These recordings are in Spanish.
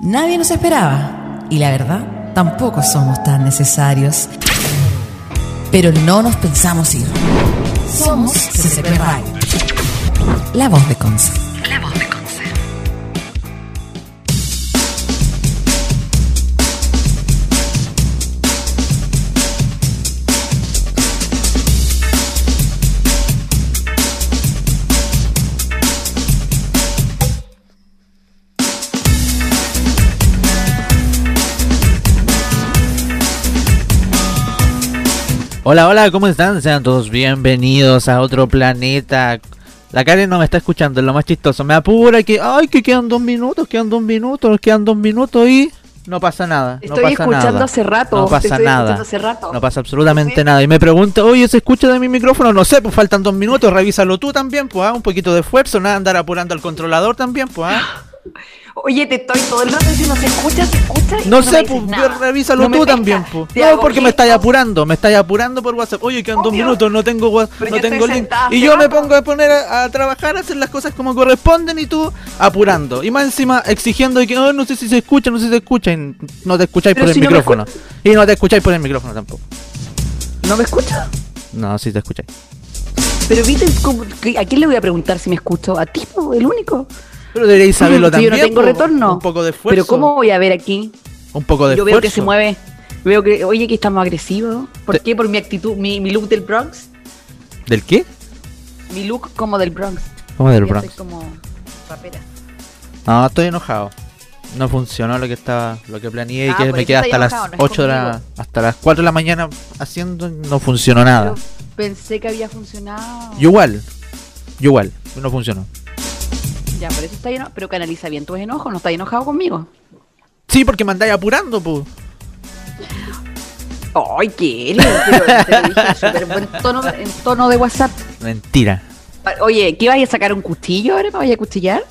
Nadie nos esperaba y la verdad tampoco somos tan necesarios. Pero no nos pensamos ir. Somos CCP Radio. La voz de Conce. La voz de Conce. Hola, hola, ¿cómo están? Sean todos bienvenidos a otro planeta. La Karen no me está escuchando, es lo más chistoso. Me apura que, ay, que quedan dos minutos, quedan dos minutos, quedan dos minutos y no pasa nada. Estoy no pasa escuchando nada. hace rato. No pasa estoy nada. escuchando hace rato. No pasa absolutamente Sí. nada. Y me pregunta, oye, ¿se escucha de mi micrófono? No sé, pues faltan dos minutos, revísalo tú también, pues, ah, un poquito de esfuerzo, nada, andar apurando al controlador también, pues, ah. Oye, te estoy todo el rato diciendo, ¿se escucha? ¿Se escucha? No tú sé, pues, revísalo No tú pesca. también, pues. No, porque me estáis apurando, me estáis apurando por WhatsApp. Oye, quedan dos minutos, no tengo Pero no tengo link. Y yo me pongo a poner a, a trabajar, a hacer las cosas como corresponden y tú apurando. Y más encima exigiendo que "Oh, no sé si se escucha, no sé si se escucha. Y no te escucháis Pero por el no micrófono. y no te escucháis por el micrófono tampoco. ¿No me escuchas? No, sí te escucháis. Pero viste, ¿a quién le voy a preguntar si me escucho? ¿A ti, el único? Pero deberíais saberlo Si también. yo no tengo retorno. Un poco de esfuerzo. Pero ¿cómo voy a ver aquí? Un poco de Yo esfuerzo. veo que se mueve. Veo que, oye, que estamos agresivos. ¿Por Te- qué? Por mi actitud, mi, mi look del Bronx. ¿Del qué? Mi look como del Bronx. ¿Cómo del Bronx? Como rapera. No, estoy enojado. No funcionó lo que estaba, lo que planeé y Ah, que me quedé hasta las enojado, no es 8 de la, hasta las 4 de la mañana haciendo, no funcionó nada. Pero pensé que había funcionado. Yo igual, yo igual, no funcionó. Ya, por eso está enojado. Pero canaliza bien tus enojos, no estás enojado conmigo. Sí, porque me andáis apurando, pues. Ay, ¿qué eres? Pero te lo dije en súper buen tono, en tono de WhatsApp. Mentira. Oye, ¿qué vais a sacar un cuchillo ahora? ¿Me vais a cuchillar?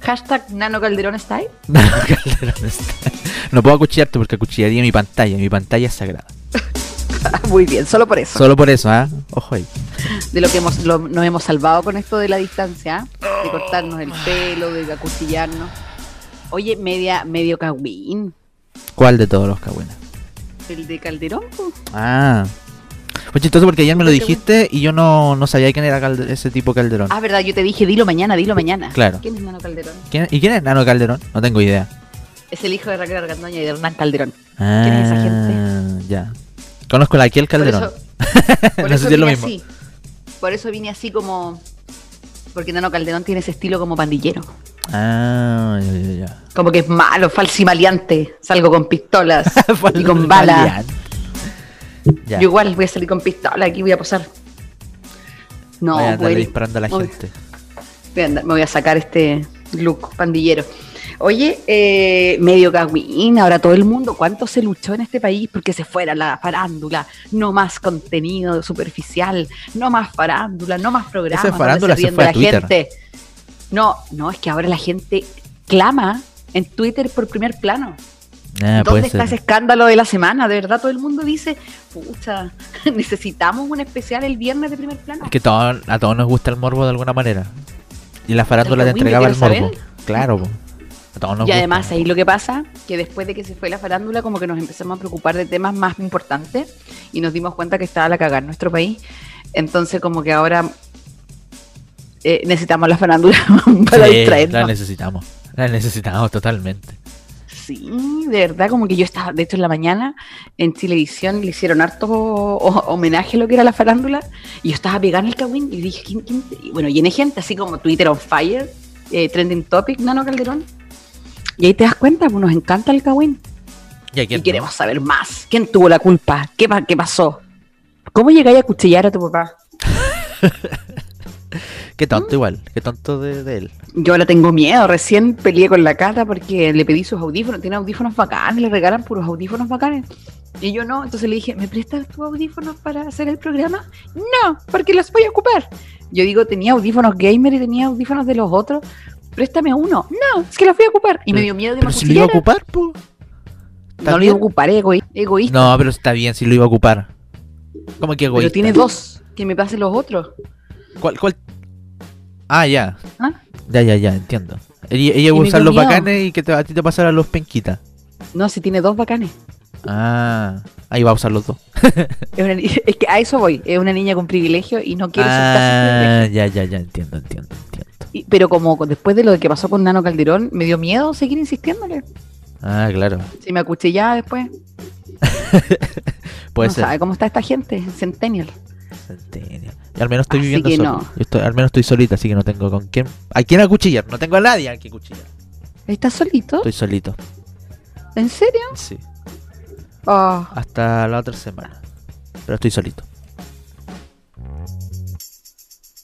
Hashtag Nano Calderón Style. No, Calderón está- no puedo acuchillarte porque acuchillaría mi pantalla. Mi pantalla es sagrada. Muy bien, solo por eso. Solo por eso, ¿ah? Ojo ahí. De lo que hemos, lo- nos hemos salvado con esto de la distancia, ¿ah? de cortarnos el pelo, de acuchillarnos. Oye, media, medio cagüín. ¿Cuál de todos los cagüenas? El de Calderón. Ah. Fue chistoso porque ayer me lo dijiste y yo no, no sabía quién era ese tipo Calderón. Ah, verdad, yo te dije, dilo mañana, dilo mañana. Claro. ¿Quién es Nano Calderón? ¿Quién- ¿Y quién es Nano Calderón? No tengo idea. Es el hijo de Raquel Argandoña y de Hernán Calderón. Ah, ¿Quién es esa gente? Ya. Conozco la Kiel Calderón. Por eso, por no eso sé si es lo vine mismo. así. Por eso vine así como. Porque Nano Calderón tiene ese estilo como pandillero. Ah, ya, ya, ya. Como que es malo, falsimaleante. Salgo con pistolas y con balas. Yo igual voy a salir con pistola, aquí voy a posar. No, Voy a pues, disparando a la voy- gente. voy a andar- me voy a sacar este look pandillero. Oye, eh, medio cagüín, ahora todo el mundo, ¿cuánto se luchó en este país porque se fuera la farándula? No más contenido superficial, no más farándula, no más programas. Donde farándula se fue a Twitter. gente. No, no, es que ahora la gente clama en Twitter por primer plano. Ah, ¿Dónde está ser. ese escándalo de la semana? De verdad, todo el mundo dice, pucha, necesitamos un especial el viernes de primer plano. Es que todo- a todos nos gusta el morbo de alguna manera. Y la farándula te entregaba el morbo. Claro, po. A todos nos Y gusta. además ahí lo que pasa, que después de que se fue la farándula, como que nos empezamos a preocupar de temas más importantes y nos dimos cuenta que estaba la cagada en nuestro país. Entonces como que ahora eh, necesitamos la farándula para Sí, la distraernos. necesitamos. La necesitamos totalmente. Sí, de verdad, como que yo estaba, de hecho en la mañana en Televisión le hicieron harto ho- homenaje a lo que era la farándula y yo estaba pegando el cagüín y dije, ¿quién, quién te-?" Y bueno, llené gente así como Twitter on fire, eh, trending topic, Nano Calderón. Y ahí te das cuenta, pues nos encanta el cagüín ¿Y, queremos saber más. ¿Quién tuvo la culpa? ¿Qué, pa- qué pasó? ¿Cómo llegáis a cuchillar a tu papá? Qué ¿Mm? tonto igual. Qué tonto de, de él. Yo ahora tengo miedo, recién peleé con la Cata porque le pedí sus audífonos, tiene audífonos bacanes, le regalan puros audífonos bacanes. Y yo no, entonces le dije, ¿me prestas tus audífonos para hacer el programa? No, porque los voy a ocupar. Yo digo, tenía audífonos gamer y tenía audífonos de los otros, préstame uno. No, es que los voy a ocupar. Y me dio miedo que me Pero si lo iba a ocupar, po. ¿Está No lo iba a ocupar, egoí- egoísta. No, pero está bien si lo iba a ocupar. ¿Cómo que egoísta? pero tiene dos, que me pasen los otros. ¿Cuál, cuál? Ah, ya. ¿Ah? Ya, ya, ya, entiendo. Ella, ella iba a me usar los miedo. bacanes y que te- a ti te pasaran los penquitas. No, si tiene dos bacanes. Ah, ahí va a usar los dos. Es, una ni- es que a eso voy. Es una niña con privilegio y no quiere soltar Ah, privilegios. ya, ya, ya, entiendo, entiendo, entiendo. Y- Pero como después de lo que pasó con Nano Calderón, me dio miedo seguir insistiéndole. Ah, claro. Si me acuchillaba después, Puede no ser. sabe cómo está esta gente, Centennial. Centennial. Y al menos estoy Así viviendo solo. no. Yo estoy, al menos estoy solita, así que no tengo con quién. ¿A quién acuchillar? No tengo a nadie a quien cuchillar. ¿Estás solito? Estoy solito. ¿En serio? Sí. Oh, Hasta la otra semana. Pero estoy solito.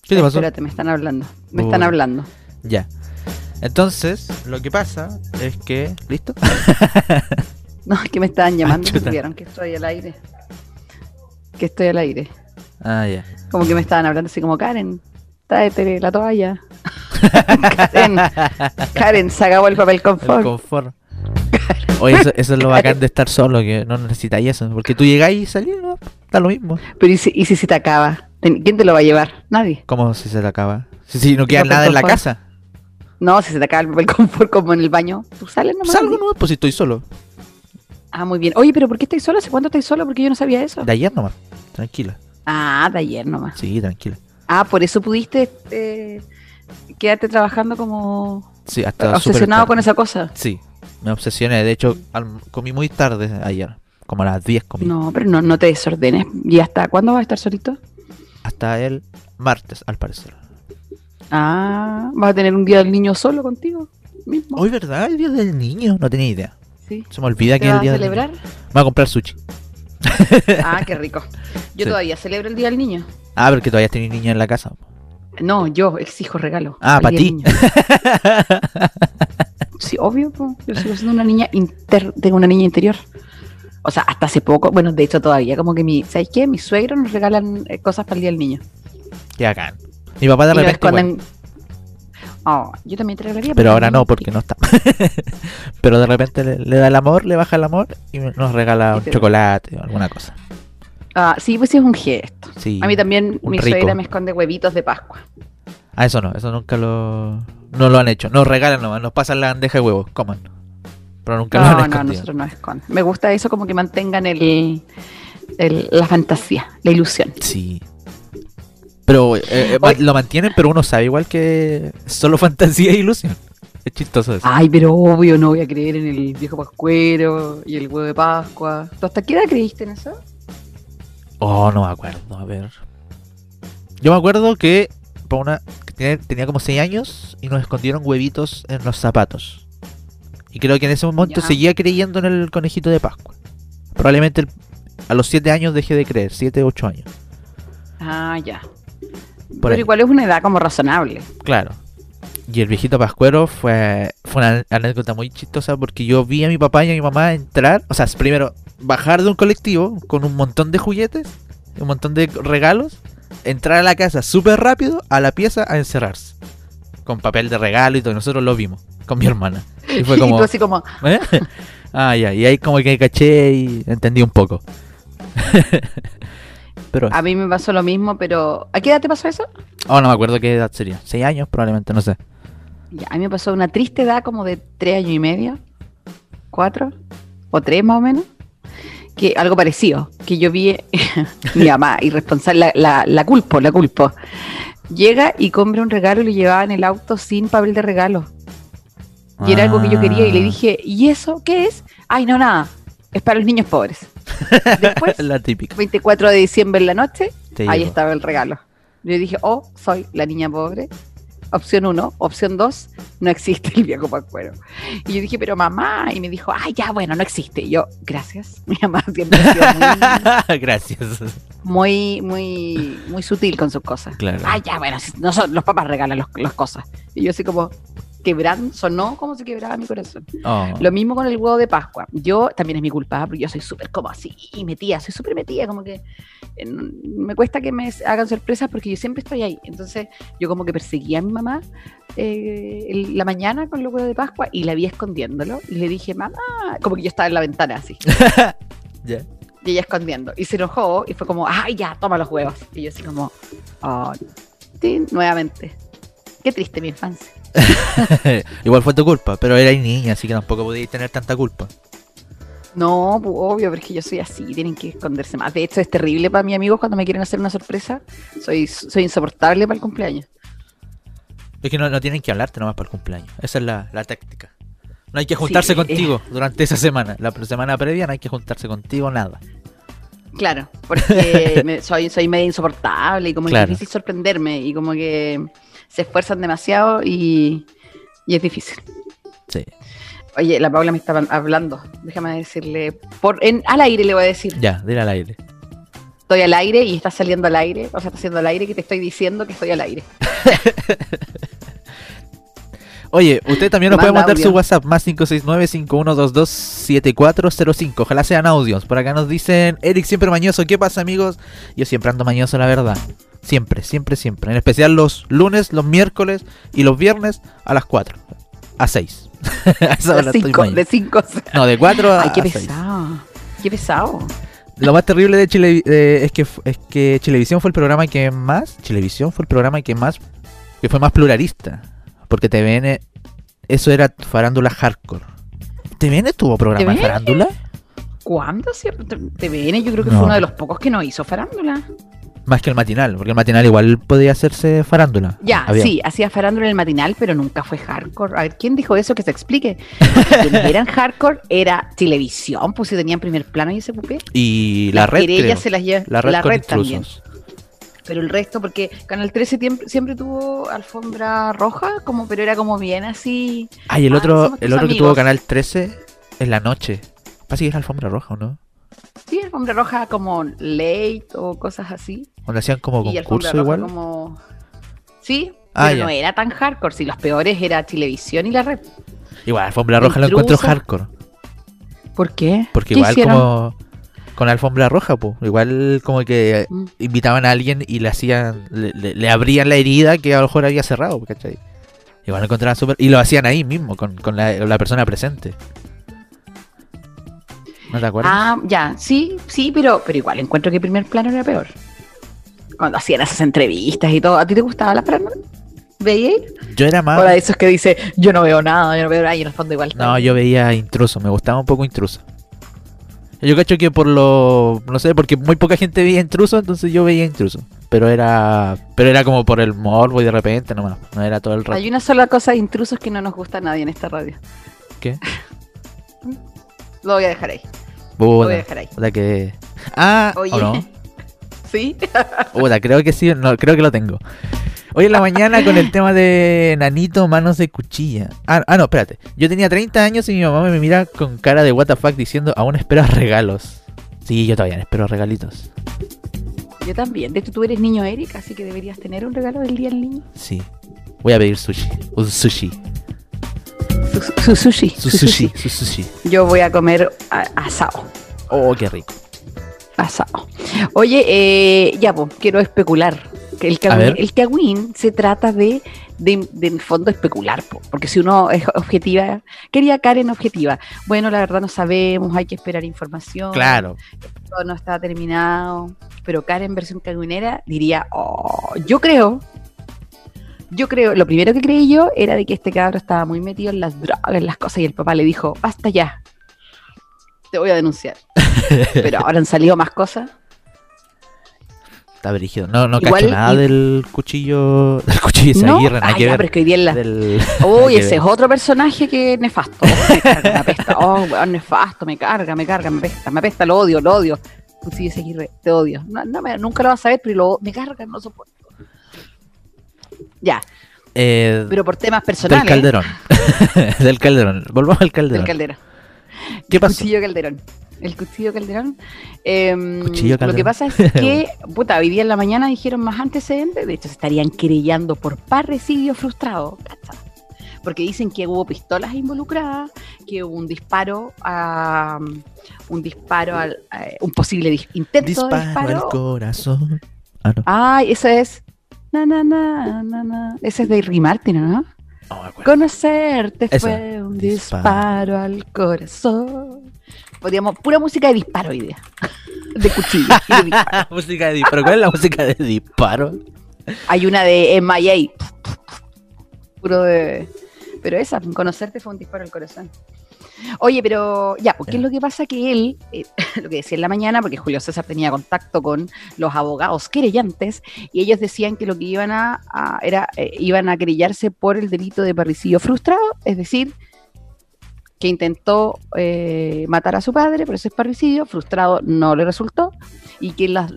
¿Qué te pasó? Espérate, me están hablando. Me están hablando. Ya. Entonces, lo que pasa es que. ¿Listo? No, es que me estaban llamando y chuta. vieron que estoy al aire. Que estoy al aire. Ah, ya. Como que me estaban hablando así como, Karen, tráete la toalla. Karen, Karen, se acabó el papel El confort. confort. Oye, eso, eso es lo bacán de estar solo, que no necesitáis eso. Porque tú llegáis y salís, ¿no? Está lo mismo. Pero ¿y si, y si se te acaba? ¿Ten- ¿Quién te lo va a llevar? Nadie. ¿Cómo si se te acaba? Si, si no queda nada en la casa. No, si se te acaba el papel confort como en el baño, tú sales nomás. Salgo, ¿no? Pues si estoy solo. Ah, muy bien. Oye, pero ¿por qué estáis solo? ¿Hace cuánto estáis solo? Porque yo no sabía eso. De ayer nomás. Tranquila. Ah, de ayer nomás. Sí, tranquila. Ah, por eso pudiste eh, quedarte trabajando como Sí, hasta obsesionado con esa cosa. Sí, me obsesioné. De hecho, al- comí muy tarde ayer. Como a las 10 comí. No, pero no, no te desordenes. ¿Y hasta cuándo vas a estar solito? Hasta el martes, al parecer. Ah, vas a tener un día del niño solo contigo mismo. Hoy, ¿verdad? El día del niño. No tenía idea. Sí. Se me olvida ¿Te que es el a día del celebrar? niño. Voy a comprar sushi. Ah, qué rico. Yo Sí. todavía celebro el día del niño. Ah, porque todavía tenés niña en la casa. No, yo exijo regalo. Ah, el pa' día del ti. Sí, obvio, po. yo sigo siendo una niña inter... tengo una niña interior. O sea, hasta hace poco, bueno, de hecho todavía, como que mi, ¿sabes qué? Mis suegros nos regalan eh, cosas para el día del niño. Qué bacán. Mi papá de repente. esconden- Oh, yo también te regalaría. Pero ahora no, porque no está. pero de repente le, le da el amor, le baja el amor y nos regala un te- chocolate o alguna cosa. Ah, sí, pues sí es un gesto. Sí. A mí también mi rico. suegra me esconde huevitos de Pascua. Ah, eso no, eso nunca lo. No lo han hecho. Nos regalan nomás, nos pasan la bandeja de huevos, coman. Pero nunca lo han no, escondido. nosotros no esconden. Me gusta eso como que mantengan el, el- la fantasía, la ilusión. Sí. Pero eh, eh, lo mantienen, pero uno sabe igual que solo fantasía e ilusión. Es chistoso eso. Ay, pero obvio, no voy a creer en el viejo pascuero y el huevo de Pascua. ¿Tú hasta qué edad creíste en eso? Oh, no me acuerdo, a ver. Yo me acuerdo que para una que tenía, tenía como 6 años y nos escondieron huevitos en los zapatos. Y creo que en ese momento Ya. seguía creyendo en el conejito de Pascua. Probablemente el- a los 7 años dejé de creer, 7, 8 años. Ah, ya. Pero ahí. igual es una edad como razonable. Claro. Y el viejito pascuero fue, fue una anécdota muy chistosa porque yo vi a mi papá y a mi mamá entrar, o sea, primero bajar de un colectivo con un montón de juguetes, un montón de regalos, entrar a la casa súper rápido a la pieza a encerrarse. Con papel de regalo y todo, y nosotros lo vimos con mi hermana. Y fue y como... tú así como, ¿eh? ah, ya, y ahí como que caché y entendí un poco. Pero... a mí me pasó lo mismo, pero ¿a qué edad te pasó eso? Oh, no me acuerdo qué edad sería. ¿Seis años? Probablemente, no sé. Ya, a mí me pasó una triste edad como de tres años y medio, cuatro o tres más o menos, que algo parecido, que yo vi mi mamá irresponsable, la, la, la culpo, la culpo. Llega y compra un regalo y lo llevaba en el auto sin papel de regalo. Y era algo que yo quería y le Ah. dije, ¿y eso qué es? Ay, no, nada, es para los niños pobres. Después, La típica. 24 de diciembre en la noche, Te ahí llegó. estaba el regalo. Yo dije, oh, soy la niña pobre. Opción 1. Opción 2, no existe el viejo pascuero. Y yo dije, pero mamá, y me dijo, ay, ya, bueno, no existe. Y yo, gracias. Mi mamá siempre ha sido muy, Gracias. muy, muy, muy sutil con sus cosas. Claro. Ay, ya, bueno, si- nosotros, los papás regalan las cosas. Y yo así como, quebrando, sonó como se quebraba mi corazón. Oh. Lo mismo con el huevo de Pascua. Yo también es mi culpa, porque yo soy súper como así, metida, soy súper metida, como que eh, me cuesta que me hagan sorpresas porque yo siempre estoy ahí. Entonces yo como que perseguía a mi mamá eh, el- la mañana con el huevo de Pascua y la vi escondiéndolo y le dije, mamá, como que yo estaba en la ventana así, Ya. y ella escondiendo. Y se enojó y fue como, ay, ya, toma los huevos. Y yo así como, oh, sí, nuevamente. Qué triste mi infancia. Igual fue tu culpa, pero eras niña, así que tampoco podías tener tanta culpa. No, pues, obvio, porque yo soy así, tienen que esconderse más. De hecho, es terrible para mis amigos cuando me quieren hacer una sorpresa. Soy, soy insoportable para el cumpleaños. Es que no, no tienen que hablarte nomás para el cumpleaños. Esa es la, la táctica. No hay que juntarse Sí, contigo durante esa semana. La semana previa no hay que juntarse contigo, nada. Claro, porque me- soy, soy medio insoportable y como Claro. es difícil sorprenderme y como que se esfuerzan demasiado y, y es difícil. Sí. Oye, la Paula me estaba hablando. Déjame decirle. Por, en, al aire le voy a decir. Ya, dile al aire. Estoy al aire y está saliendo al aire. O sea, está haciendo al aire que te estoy diciendo que estoy al aire. Oye, usted también nos puede mandar su. WhatsApp más 569-5122-7405. Ojalá sean audios. Por acá nos dicen Eric siempre mañoso. ¿Qué pasa, amigos? Yo siempre ando mañoso, la verdad. Siempre, siempre, siempre. En especial los lunes, los miércoles y los viernes a las 4. A 6. a esa hora De estoy cinco, de. No, de 4 a, Ay, qué a 6. pesado. Qué pesado. Lo más terrible de Chile eh, es que es que Chilevisión fue el programa que más Chilevisión fue el programa que más que fue más pluralista, porque TVN eso era farándula hardcore. ¿TVN tuvo programa de farándula? ¿Cuándo? TVN yo creo que No. fue uno de los pocos que no hizo farándula. Más que el matinal, porque el matinal igual podía hacerse farándula. Ya, Había- sí, hacía farándula en el matinal, pero nunca fue hardcore. A ver, ¿quién dijo eso? Que se explique. Quienes eran hardcore era televisión, pues si tenían primer plano y ese pupé. Y la Las red, creo. se las lleva. la red también. intrusos. Pero el resto, porque Canal 13 tiemp- siempre tuvo alfombra roja, como, pero era como bien así. Ay, el Ah, otro, somos tus el otro que tuvo Canal 13 en la noche. Pasa que es alfombra roja, ¿o no? Sí, alfombra roja como late o cosas así. Donde hacían como concurso igual. como. Sí, Ah, pero ya. no era tan hardcore. Si los peores era televisión y la red. Igual, alfombra roja lo encuentro hardcore. ¿Por qué? Porque ¿Qué igual hicieron? como con alfombra roja, pues. Igual como que Mm. invitaban a alguien y le hacían, le, le- le abrían la herida que a lo mejor había cerrado, ¿cachai? Igual lo encontraban súper. Y lo hacían ahí mismo, con, con la, la persona presente. ¿No te acuerdas? Ah, ya, sí, sí, pero, pero igual encuentro que primer plano era peor. Cuando hacían esas entrevistas y todo. ¿A ti te gustaba la farándula? ¿Veías? yo era O más. la de esos que dice, yo no veo nada, yo no veo nada, y en el fondo igual. No, yo veía intruso, me gustaba un poco intruso. Yo cacho que por lo. No sé, porque muy poca gente veía intruso, entonces yo veía intruso. Pero era. Pero era como por el morbo y de repente nomás. No era todo el rato. Hay una sola cosa de intrusos que no nos gusta a nadie en esta radio. ¿Qué? Lo voy a dejar ahí. Lo voy a dejar ahí. puta que. Ah, Oye. ¿o no? ¿Sí? Puta, creo que sí, no, creo que lo tengo. Hoy en la mañana con el tema de Nanito Manos de Cuchilla. Ah, ah, no, espérate. Yo tenía 30 años y mi mamá me mira con cara de WTF diciendo, aún esperas regalos. Sí, yo todavía espero regalitos. Yo también. De hecho, tú eres niño Eric, así que deberías tener un regalo del día del niño. Sí. Voy a pedir sushi. Un sushi. Su, su sushi. Su su sushi. Su sushi. Yo voy a comer asado. Oh, qué rico. Asado. Oye, eh, ya, pues, quiero especular. Que El ver. el cagüín se trata de, de, de, en el fondo, especular. po, porque si uno es objetiva, quería Karen objetiva. Bueno, la verdad no sabemos, hay que esperar información. Claro. todo no está terminado. Pero Karen, versión cagüinera, diría, oh, yo creo. Yo creo, lo primero que creí yo era de que este cabro estaba muy metido en las drogas, en las cosas, y el papá le dijo, basta ya, te voy a denunciar. Pero ahora han salido más cosas. Está brígido. No, no Igual- cacho nada y- del cuchillo. Del cuchillo de ¿No? Zaguirre, nada Ah, ya, pero es que hoy día en la... Del- Uy, ese es otro personaje que nefasto. Me carga, me apesta. Oh, weón, nefasto, me carga, me carga, me apesta, me apesta, lo odio, lo odio. Cuchillo Seguirre, te odio. No, no me- nunca lo vas a ver, pero lo, me carga, no soporto. Ya, Eh, pero por temas del personales. Calderón. del Calderón. Volvamos al Del Calderón. ¿Qué El pasó? Cuchillo Calderón. El cuchillo Calderón. Em, Cuchillo Lo que pasa es que, puta, hoy día en la mañana dijeron más antecedentes. De hecho, se estarían querellando por parricidio frustrado. ¿cacha? Porque dicen que hubo pistolas involucradas, que hubo un disparo a. Un disparo al. a- un posible dis- intento de Disparo disparo. al corazón. Ah, no. Ay, ese es. Na, na, na, na, na. Ese es de Ricky Martin, ¿no? No me acuerdo. Conocerte fue un Disparo. disparo al corazón. Podríamos, pura música de disparo hoy día. De cuchillo. de disparo. música de disparo. ¿Cuál es la música de disparo? Hay una de MIA. Puro de... Pero esa, conocerte fue un disparo al corazón. Oye, pero ya, porque es lo que pasa que él, eh, lo que decía en la mañana, porque Julio César tenía contacto con los abogados querellantes y ellos decían que lo que iban a, era eh, iban a querellarse por el delito de parricidio frustrado, es decir, que intentó eh, matar a su padre, por eso es parricidio, frustrado no le resultó y que las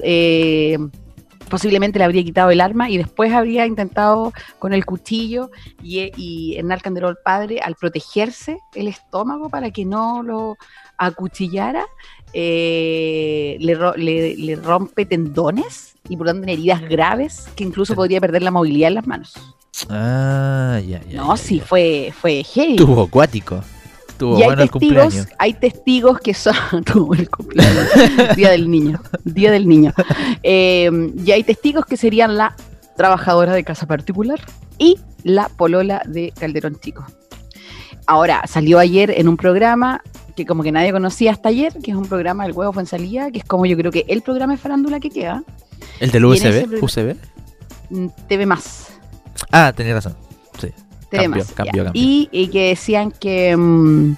posiblemente le habría quitado el arma y después habría intentado con el cuchillo y, y Hernán Candelón padre, al protegerse el estómago para que no lo acuchillara, eh, le, rompe tendones y por tanto heridas graves que incluso podría perder la movilidad en las manos. Ah, ya, ya. No, sí, fue, fue heavy. Tuvo acuático y hay testigos, hay testigos que son el cumpleaños, día del niño, día del niño. Eh, y hay testigos que serían la trabajadora de casa particular y la polola de Calderón Chico. Ahora, salió ayer en un programa que como que nadie conocía hasta ayer, que es un programa del huevo salida, que es como yo creo que el programa de farándula que queda. ¿El del USB? ¿UCB? Mm, TV más. Ah, tenía razón. Sí. Y, que decían que, mm,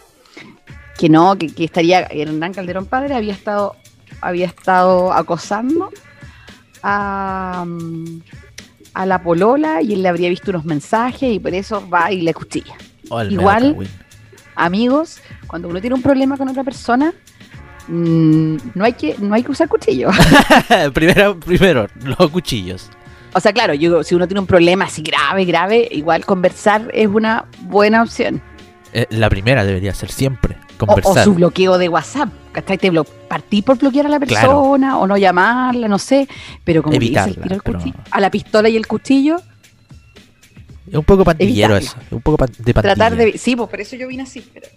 que no, que, estaría Hernán Calderón padre había estado, había estado acosando a, mm, a la polola y él le habría visto unos mensajes y por eso va y le cuchilla. Oh, Igual, amigos, cuando uno tiene un problema con otra persona, mm, no hay que no hay que usar cuchillo. primero, primero, los cuchillos. O sea, claro, yo, si uno tiene un problema así grave, grave, igual conversar es una buena opción. Eh, la primera debería ser siempre, conversar. O, su bloqueo de WhatsApp, ¿cachai? Te partí por bloquear a la persona o no llamarla, no sé, pero como Evitarla, el a la pistola y el cuchillo. Es un poco pandillero eso, es un poco de pandilla. Tratar de... Sí, pues por eso yo vine así. Pero...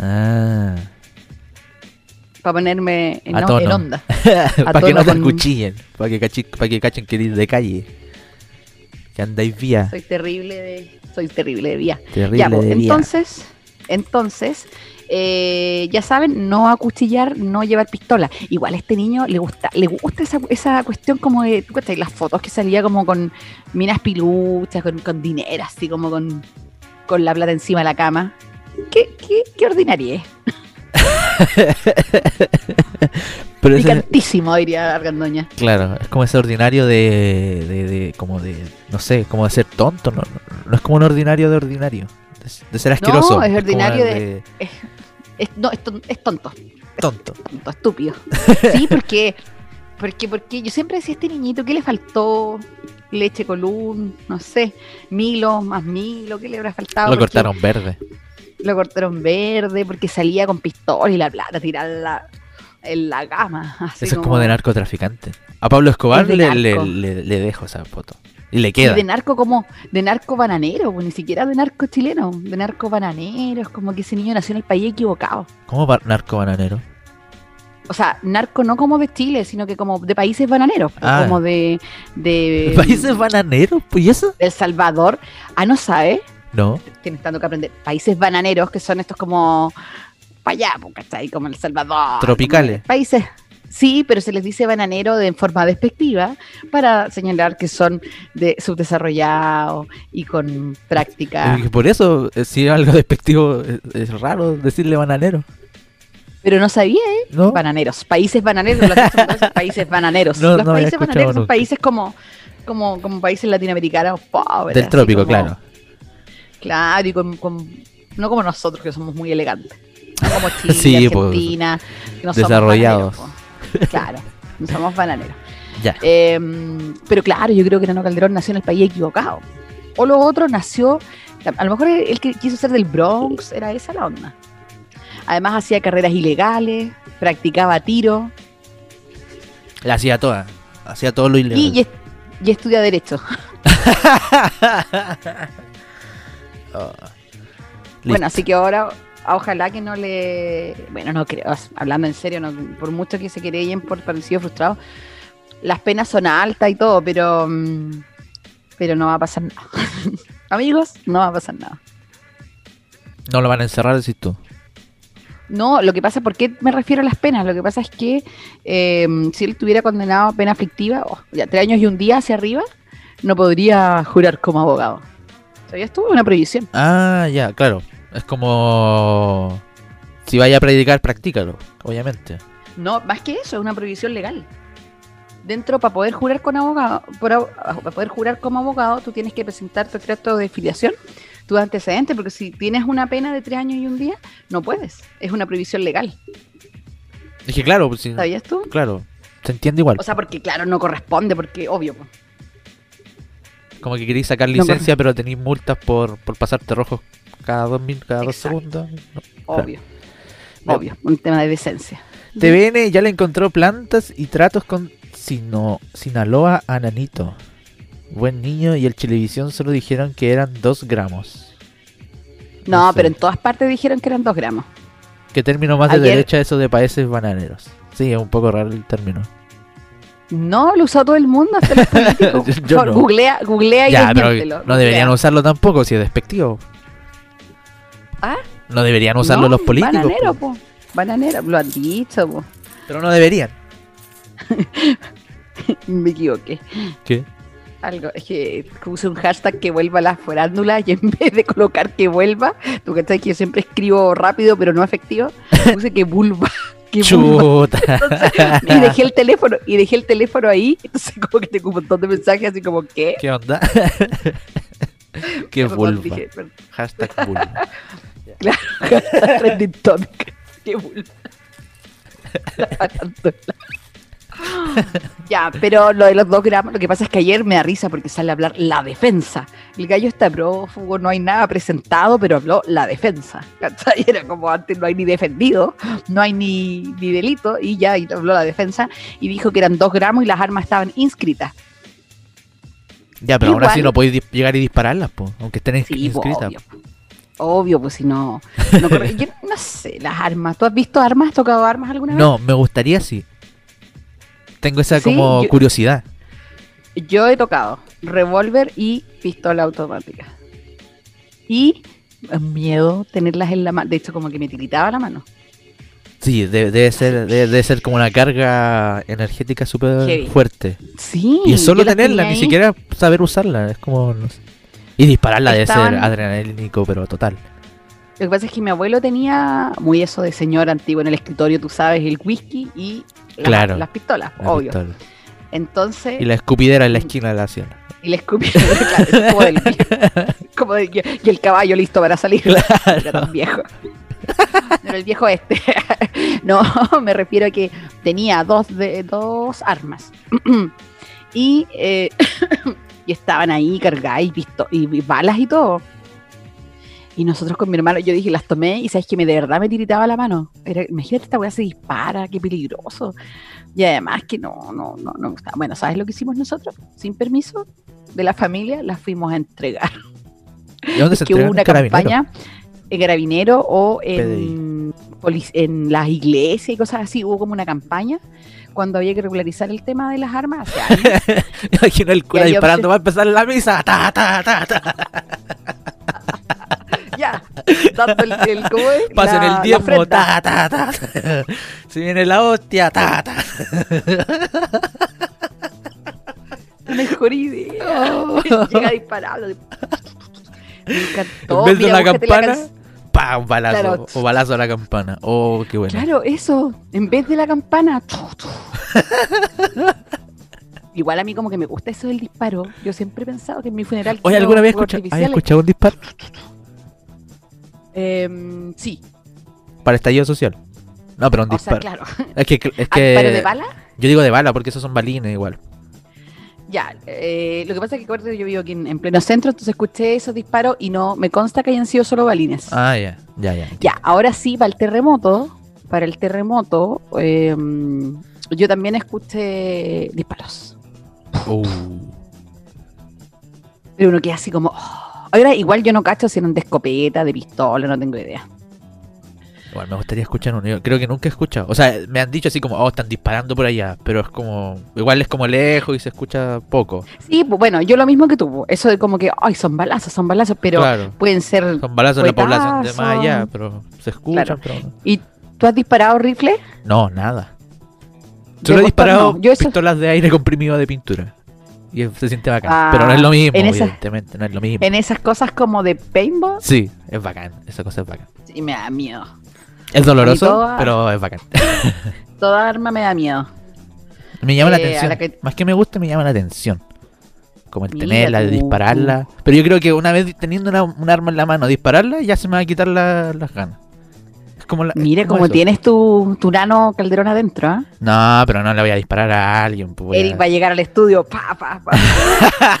Ah para ponerme en, onda. para que no te acuchillen, para que, cachen, para que cachen que de calle. Que andáis vía. Soy terrible de, soy terrible de vía. ya, pues, entonces, entonces, eh, ya saben, no acuchillar, no llevar pistola. Igual a este niño le gusta, le gusta esa, esa cuestión como de, tú las fotos que salía como con minas piluchas, con, con dinero, así como con, con la plata encima de la cama. ¿Qué, qué, qué ordinaria es? Pero Picantísimo, diría Argandoña. Claro, es como ese ordinario de, de, como de, no sé, como de ser tonto, no, no, es como un ordinario de ordinario, de, ser asqueroso. No, es ordinario de... es, no, es, tonto. Tonto. tonto, estúpido. Sí, porque, porque, porque yo siempre decía a este niñito, ¿qué le faltó? Leche colún, no sé, Milo, más Milo, ¿qué le habrá faltado? Lo cortaron verde lo cortaron verde porque salía con pistola y la plata tirada en la, cama. Eso es como de narcotraficante. A Pablo Escobar le, le, dejo esa foto. Y le queda. Y de narco como, de narco bananero, pues, ni siquiera de narco chileno, de narco bananero, es como que ese niño nació en el país equivocado. ¿Cómo narco bananero? O sea, narco no como de Chile, sino que como de países bananeros, pues, ah. como de, de... ¿Países bananeros? ¿Pues eso? El Salvador. Ah, ¿no sabe? No. Tienes tanto que aprender. Países bananeros, que son estos como para allá, ¿cachai? Como El Salvador. Tropicales. Países. Sí, pero se les dice bananero de forma despectiva para señalar que son de subdesarrollados y con práctica. por eso, eh, si es algo despectivo, es, raro decirle bananero. Pero no sabía, ¿eh? ¿No? Bananeros. Países bananeros. Los países bananeros. los países bananeros son países como, como, como países latinoamericanos pobres. Del trópico, claro. Claro, y con, no como nosotros que somos muy elegantes. No como Chile, pues, Argentina, que no desarrollados. Pues. claro, no somos bananeros. Ya. Em, pero claro, yo creo que Nano Calderón nació en el país equivocado. O lo otro nació, a lo mejor el que quiso ser del Bronx, era esa la onda. Además hacía carreras ilegales, practicaba tiro. La hacía toda, hacía todo lo ilegal. Y, y estudia Derecho. Oh. Bueno, así que ahora ojalá que no le. Bueno, no creo, hablando en serio, no, por mucho que se querellen por parecido frustrado, las penas son altas y todo, pero. Mm, pero no va a pasar nada. Amigos, no va a pasar nada. No lo van a encerrar, decís tú. No, lo que pasa, ¿por qué me refiero a las penas? Lo que pasa es que eh, si él estuviera condenado a pena aflictiva, oh, ya tres años y un día hacia arriba, no podría jurar como abogado. ¿Sabías tú? Una prohibición. Ah, ya, claro. Es como. Si vaya a predicar, practícalo, obviamente. No, más que eso, es una prohibición legal. Dentro, para poder jurar con abogado, para poder jurar como abogado, tú tienes que presentar tu extracto de filiación, tus antecedentes, porque si tienes una pena de tres años y un día, no puedes. Es una prohibición legal. Es que claro, pues, sí, ¿Sabías tú? claro, se entiende igual. O sea, porque claro, no corresponde, porque obvio. po. Como que queréis sacar no, licencia, pero tenéis multas por, por pasarte rojos cada dos, mil, cada dos segundos. No. Obvio. Obvio. Un tema de decencia. TVN ya le encontró plantas y tratos con Sino, Sinaloa a Nanito. Buen niño y el Televisión solo dijeron que eran 2 gramos. No, No sé. pero en todas partes dijeron que eran dos gramos. ¿Qué término más de derecha eso de países bananeros? Sí, es un poco raro el término. No, lo usó todo el mundo, hasta los políticos. Yo Por favor, no. googlea, googlea y pero no deberían usarlo tampoco si es despectivo. ¿Ah? No deberían usarlo No, los políticos. Bananero, po. po. Bananero, lo han dicho, po. Pero no deberían. Me equivoqué. ¿Qué? Algo, es que puse un hashtag que vuelva la farándula y en vez de colocar que vuelva, tú que sabes que yo siempre escribo rápido pero no efectivo, puse que vulva. Que. Chuta. Entonces, y dejé el teléfono, y dejé el teléfono ahí, entonces como que tengo un montón de mensajes así como ¿qué? ¿Qué onda? Qué vulva. dije. Hashtag vulva. Hashtag trending topic. Qué vulva. La. Ya, pero lo de los dos gramos, lo que pasa es que ayer me da risa porque sale a hablar la defensa. El gallo está prófugo, no hay nada presentado, pero habló la defensa. ¿cachai? Era como antes no hay ni defendido, no hay ni, ni delito, y ya y habló la defensa y dijo que eran dos gramos y las armas estaban inscritas. Ya, pero Igual- así no podéis llegar y dispararlas, po, aunque estén ins- Sí, inscritas. obvio. Obvio, pues si no. no yo no sé, las armas. ¿Tú has visto armas? ¿Has tocado armas alguna vez? No, me gustaría sí. Tengo esa Sí, como yo- curiosidad. Yo he tocado revólver y pistola automática. Y miedo tenerlas en la mano. De hecho, como que me tiritaba la mano. Sí, de- debe ser debe, debe ser como una carga energética súper fuerte. Sí. Y solo tenerla, ni siquiera saber usarla. Es como. no sé. Y dispararla debe Estaban- ser adrenalínico, pero total. Lo que pasa es que mi abuelo tenía muy eso de señor antiguo en el escritorio, tú sabes, el whisky y las, Claro. las pistolas, La obvio. pistola. Entonces, Y la escupidera en la esquina de la sala. y le escupí, claro, como del como de- y el caballo listo para salir. Era tan viejo. Pero el viejo este. no, me refiero a que tenía dos, de, dos armas. y, eh, y estaban ahí cargadas y, y, y balas y todo. Y nosotros con mi hermano, yo dije, las tomé y sabes que me de verdad me tiritaba la mano. Era, imagínate, esta weá se dispara, qué peligroso. Y además que no, no, no, no gustaba. Bueno, ¿sabes lo que hicimos nosotros? Sin permiso de la familia, las fuimos a entregar ¿Y dónde se que hubo una campaña en Carabinero o en, en las iglesias y cosas así. Hubo como una campaña cuando había que regularizar el tema de las armas. Imagino el cura disparando, va a empezar la misa. Ta, ta, ta, ta. Ya, dando el, el- ¿cómo es? Pasen La- el ofrenda. Ta, ta. Se viene la hostia. Ta, ta. Mejor idea. Llega disparando. Me encantó. en vez de una campana, can- pa, un balazo. Claro. O balazo a la campana. Oh, qué bueno. Claro, eso. En vez de la campana. Igual a mí como que me gusta eso del disparo. Yo siempre he pensado que en mi funeral... Oye, ¿alguna vez escucha, ¿has artificiales. escuchado un disparo? Em, sí, Para estallido social. No, pero un o sea, disparo. claro. Es que, es ¿Ah, disparo de que bala? yo digo de bala porque esos son balines igual. Ya, eh, lo que pasa es que yo vivo aquí en, en pleno centro, entonces escuché esos disparos y no me consta que hayan sido solo balines. Ah, ya, ya, ya. Ya, ahora sí, para el terremoto, para el terremoto, em, yo también escuché disparos. Uh. Pero uno queda así como... oh. Ahora igual yo no cacho si eran de escopeta, de pistola, no tengo idea. Bueno, me gustaría escuchar uno. Yo creo que nunca he escuchado. O sea, me han dicho así como, oh, están disparando por allá. Pero es como, igual es como lejos y se escucha poco. Sí, bueno, yo lo mismo que tú, eso de como que, ay, son balazos, son balazos, pero claro. pueden ser... Son balazos en la población de más allá, pero se escuchan, Claro. pero. ¿Y tú has disparado rifle? No, nada. Solo he disparado no. Yo eso- pistolas de aire comprimido de pintura. Y se siente bacán. Ah, Pero no es lo mismo, esa- evidentemente, no es lo mismo. En esas cosas como de paintball, Sí, es bacán, esa cosa es bacán. sí me da miedo. Es doloroso, toda- pero es bacán. Toda arma me da miedo. me llama la Eh, atención. la que- Más que me gusta, me llama la atención. Como el Mira tenerla, de dispararla. Pero yo creo que una vez teniendo una, un arma en la mano, dispararla, ya se me va a quitar la- las ganas. Como la- como eso. tienes tu, tu nano calderón adentro, ¿ah? No, pero no le voy a disparar a alguien. pues, Eric va a llegar al estudio, pa, pa, pa.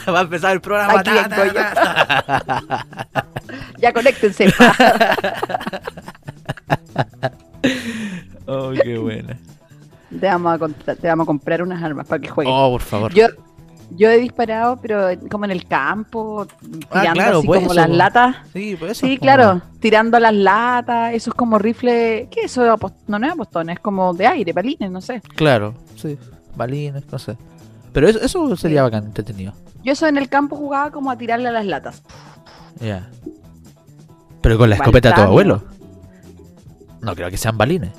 va a empezar el programa. Aquí ta, ya conéctense. Oh, qué buena. Te vamos, a te vamos a comprar unas armas para que juegues. Oh, por favor. Yo, yo he disparado, pero como en el campo, tirando Ah, claro, así pues como eso, las pues. latas. Sí, pues eso. Sí, es como- claro, tirando las latas, eso es como rifle, ¿qué es eso? No, no es apostones, es como de aire, balines, no sé. Claro, sí. Balines, no sé. Pero eso, eso sería bacán, entretenido. Yo eso en el campo jugaba como a tirarle a las latas. Ya. Pero con la escopeta de tu Baltaño. abuelo. No creo que sean balines.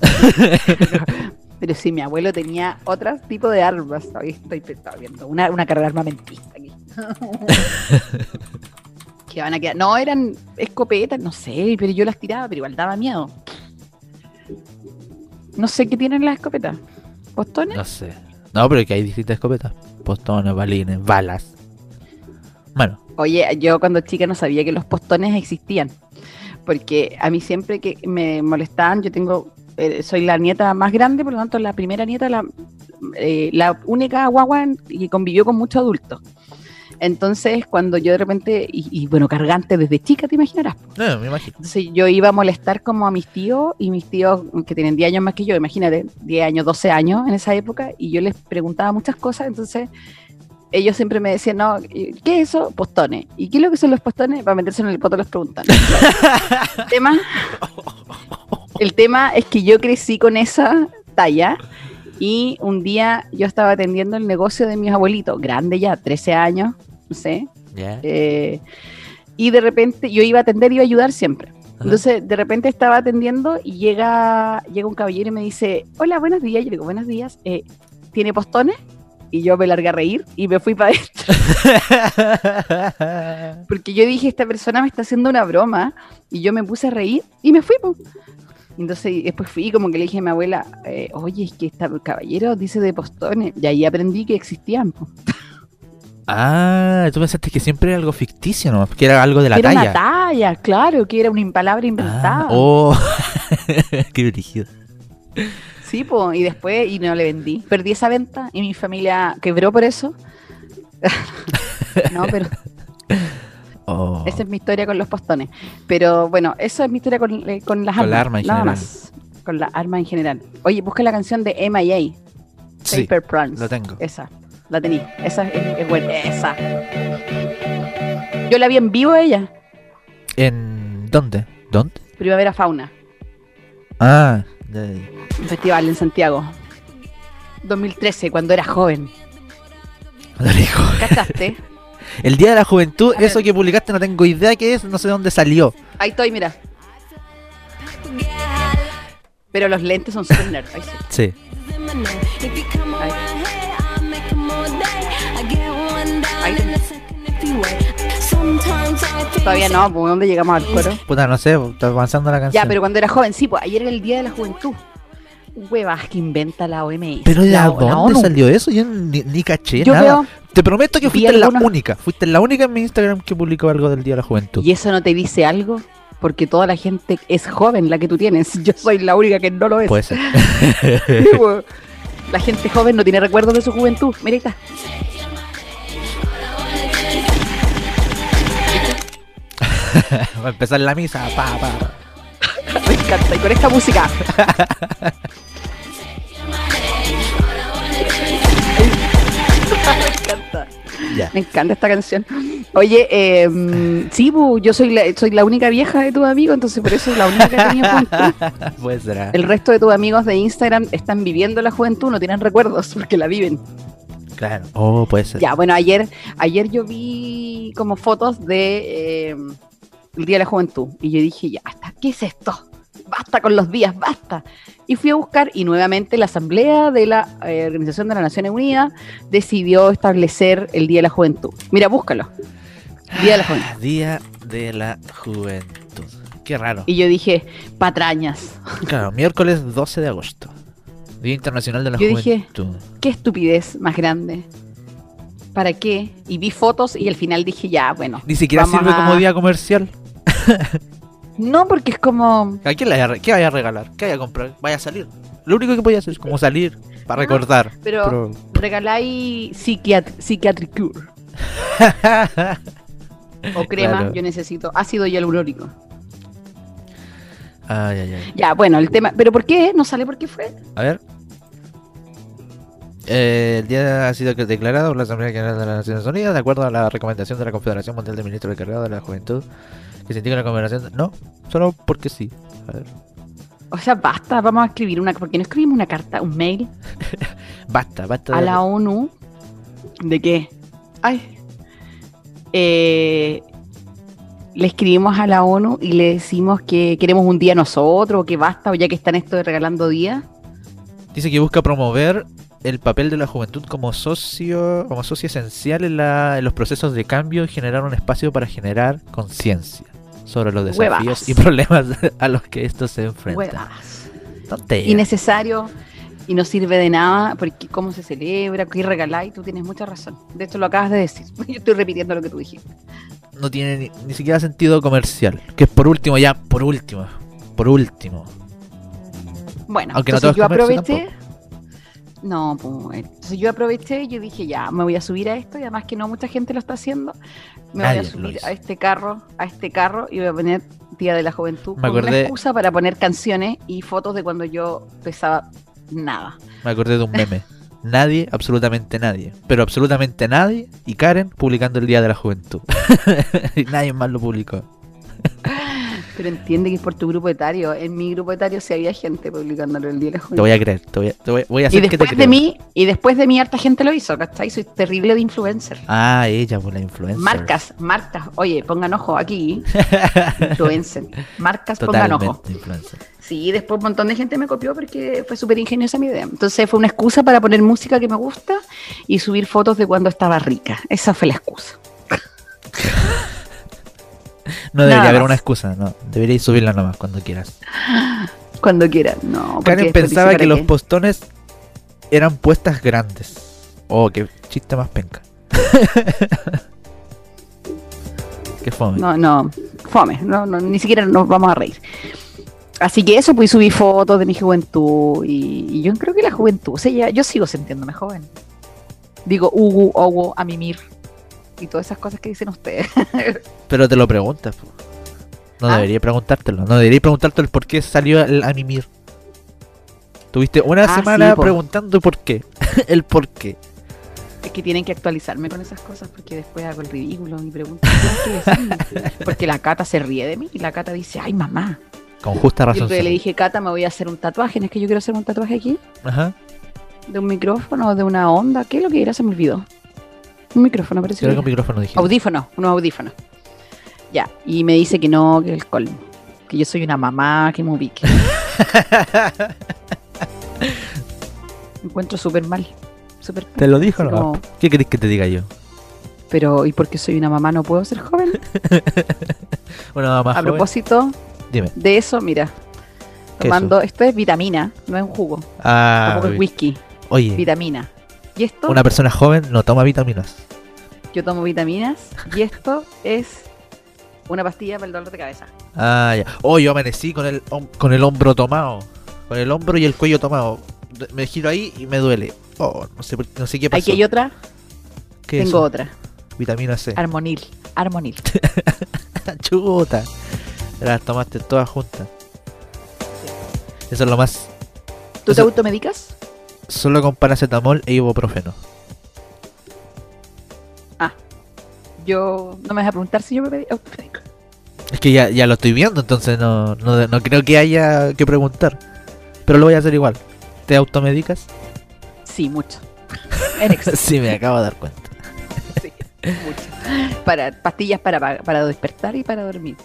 Pero sí, mi abuelo tenía otro tipo de armas. Ahí estoy estaba viendo. Una, una carrera armamentista aquí. que van a quedar. No, eran escopetas, no sé, pero yo las tiraba, pero igual daba miedo. No sé qué tienen las escopetas. ¿Postones? No sé. No, pero que hay distintas escopetas. Postones, balines, balas. Bueno, Oye, yo cuando chica no sabía que los postones existían. Porque a mí siempre que me molestaban, yo tengo, eh, soy la nieta más grande, por lo tanto la primera nieta, la, eh, la única guagua que convivió con muchos adultos. Entonces, cuando yo de repente, y, y, bueno, cargante desde chica, te imaginarás. no, me imagino. Entonces yo iba a molestar como a mis tíos y mis tíos que tienen 10 años más que yo, imagínate, 10 años, 12 años en esa época, y yo les preguntaba muchas cosas, entonces ellos siempre me decían, no, ¿qué es eso? Postones. ¿Y qué es lo que son los postones? Para meterse en el poto les preguntan. tema, el tema es que yo crecí con esa talla y un día yo estaba atendiendo el negocio de mis abuelitos, grande ya, 13 años, no sé, Ya. eh, y de repente yo iba a atender, iba a ayudar siempre. Entonces, de repente estaba atendiendo y llega, llega un caballero y me dice, hola, buenos días. Yo le digo, buenos días. eh, ¿Tiene postones? Y yo me largué a reír y me fui para adentro. Porque yo dije, esta persona me está haciendo una broma. Y yo me puse a reír y me fui. po. Entonces, y después fui como que le dije a mi abuela, eh, oye, es que este caballero dice de postones. Y ahí aprendí que existían. po. ah, tú pensaste que siempre era algo ficticio, ¿no? Que era algo de la que era talla. una talla, claro, que era una palabra inventada. Ah, oh, qué dirigido. Sí, pues, y después, y no le vendí. Perdí esa venta y mi familia quebró por eso. no, pero Oh. esa es mi historia con los postones. Pero bueno, eso es mi historia con, eh, con las Con armas. la arma en nada general. más. Con las armas en general. Oye, busca la canción de MIA, Sí, Paper Prawns. lo tengo. Esa, la tení. Esa es, es buena. Esa. Yo la vi en vivo ella, ¿En dónde? ¿Dónde? Primavera Fauna, Ah, un festival en Santiago. 2013, cuando era joven. Lo dijo. ¿Cachaste? El Día de la Juventud, A ver. eso que publicaste no tengo idea qué es, no sé dónde salió. Ahí estoy, mira. Pero los lentes son super nerds. Ahí sí. Sí. Ahí Todavía no, ¿por dónde llegamos al coro? Puta, no sé, está avanzando la canción. Ya, pero cuando era joven, sí, pues ayer era el Día de la Juventud. Huevas que inventa la OMS. ¿Pero de la, dónde ONU. salió eso? Yo ni, ni caché Yo nada. veo, Te prometo que fuiste la única. Fuiste la única en mi Instagram que publicó algo del Día de la Juventud. ¿y eso no te dice algo? Porque toda la gente es joven, la que tú tienes. Yo soy la única que no lo es. Puede ser. Pues. La gente joven no tiene recuerdos de su juventud. Está. Va a empezar la misa. Pa, pa. Me encanta. Y con esta música. Encanta. Ya. Me encanta esta canción. Oye, eh, sí, bu, yo soy la, soy la única vieja de tus amigos, entonces por eso es la única que he tenido juventud. Puede ser. ah. El resto de tus amigos de Instagram están viviendo la juventud, no tienen recuerdos porque la viven. Claro. Oh, puede ser. Ya, bueno, ayer, ayer yo vi como fotos de eh, el Día de la Juventud y yo dije, ya, está, ¿qué es esto? Basta con los días, basta. Y fui a buscar y nuevamente la Asamblea de la eh, Organización de las Naciones Unidas decidió establecer el Día de la Juventud. Mira, búscalo. Día de la Juventud. Ah, Día de la Juventud. Qué raro. Y yo dije, patrañas. Claro, miércoles 12 de agosto. Día Internacional de la Yo dije- Juventud. Qué estupidez más grande. ¿Para qué? Y vi fotos y al final dije, ya, bueno. Ni siquiera sirve a- como día comercial. No, porque es como... ¿A quién le vaya a, re- qué vaya a regalar? ¿Qué vaya a comprar? Vaya a salir. Lo único que podía hacer es como salir para recordar. Pero, regaláis psiquiat Psychiatric Cure. O crema, Claro. yo necesito ácido hialurónico. Ay, ay, ay. Ya, bueno, el tema. ¿Pero por qué? ¿No sale por qué fue? A ver. Eh, el día ha sido declarado por la Asamblea General de las Naciones Unidas de acuerdo a la recomendación de la Confederación Mundial de Ministros Encargados de la Juventud que se la Confederación. No, solo porque sí. A ver. O sea, basta, vamos a escribir una. ¿Por qué no escribimos una carta, un mail Basta, basta. a de- la ONU? ¿De qué? Ay. Eh, le escribimos a la ONU y le decimos que queremos un día nosotros, o que basta, o ya que están esto de regalando días. Dice que busca promover el papel de la juventud como socio, como socio esencial en, la- en los procesos de cambio y generar un espacio para generar conciencia sobre los desafíos Huevas. y problemas a los que estos se. Tontería. innecesario y no sirve de nada porque cómo se celebra, qué regaláis, tú tienes mucha razón. De esto lo acabas de decir. Yo estoy repitiendo lo que tú dijiste. no tiene ni, ni siquiera sentido comercial. Que es por último, ya, por último. Por último. Bueno, Aunque no entonces todo yo aproveché. No, pues entonces yo aproveché y yo dije, ya, me voy a subir a esto y además que no mucha gente lo está haciendo, me Nadie voy a subir a este carro, a este carro y voy a poner Día de la Juventud Me como una acordé- excusa para poner canciones y fotos de cuando yo pesaba nada. Me acordé de un meme. Nadie, absolutamente nadie. Pero absolutamente nadie. Y Karen publicando el Día de la Juventud. nadie más lo publicó. Pero entiende que es por tu grupo etario. En mi grupo etario sí había gente publicándolo el Día de la. Te voy a creer. Te voy a, te voy, voy a Y hacer que te después de creo. mí, y después de mí harta gente lo hizo, ¿cachai? Soy terrible de influencer. Ah, ella, pues la influencer. Marcas, marcas, oye, pongan ojo aquí. influencer. Marcas, pongan ojo. Influencer. Sí, después un montón de gente me copió porque fue súper ingeniosa mi idea. Entonces fue una excusa para poner música que me gusta y subir fotos de cuando estaba rica. Esa fue la excusa. No debería haber una excusa, no. Deberíais subirla nomás cuando quieras. Cuando quieran. No, Karen pensaba que ¿para los postones eran puestas grandes. Oh, qué chiste más penca. qué fome. No, no, fome, no, no, ni siquiera nos vamos a reír. Así que eso, pues subí fotos de mi juventud y, y yo creo que la juventud, o sea, ya- yo sigo sintiéndome joven. Digo, Ugu, Ogu, Amimir y todas esas cosas que dicen ustedes. Pero te lo preguntas. No Ah. debería preguntártelo. No debería preguntarte el por qué salió el animir. Tuviste una Ah, semana sí, preguntando por qué. el por qué. es que tienen que actualizarme con esas cosas porque después hago el ridículo y pregunto, ¿qué? Porque la Cata se ríe de mí y la Cata dice, ay mamá. Con justa razón. entonces le dije, Cata, me voy a hacer un tatuaje. ¿No es que yo quiero hacer un tatuaje aquí? Ajá. ¿De un micrófono de una onda? ¿Qué es lo que era? Se me olvidó. Un micrófono, parece. Creo que un micrófono dije. Audífonos, unos audífonos. Ya, y me dice que no, que el colmo. Que yo soy una mamá, que me ubique. me encuentro súper mal. Súper ¿Te lo dijo o no? como, ¿Qué querés que te diga yo? Pero, ¿y porque soy una mamá no puedo ser joven? Una mamá A joven. propósito Dime. de eso, mira. ¿Qué Tomando, esto es vitamina, no es un jugo. Ah, Tampoco es whisky, oye, vitamina. Y esto, una persona joven no toma vitaminas. yo tomo vitaminas y esto es una pastilla para el dolor de cabeza. Ah, ya. Oh, yo amanecí con el, con el hombro tomado. Con el hombro y el cuello tomado. Me giro ahí y me duele. Oh, no sé, no sé qué pasó. Aquí hay otra, ¿Qué es tengo eso? otra. Vitamina C. Armonil, armonil. Chuta. Las tomaste todas juntas. Eso es lo más. ¿Tú te Eso- automedicas? Solo con paracetamol e ibuprofeno. Yo no me vas a preguntar si yo me medi- automedico. Es que ya, ya lo estoy viendo, entonces no, no, no creo que haya que preguntar. Pero lo voy a hacer igual. ¿Te automedicas? Sí, mucho. Sí, me acabo de dar cuenta. mucho. Para pastillas para, para despertar y para dormir.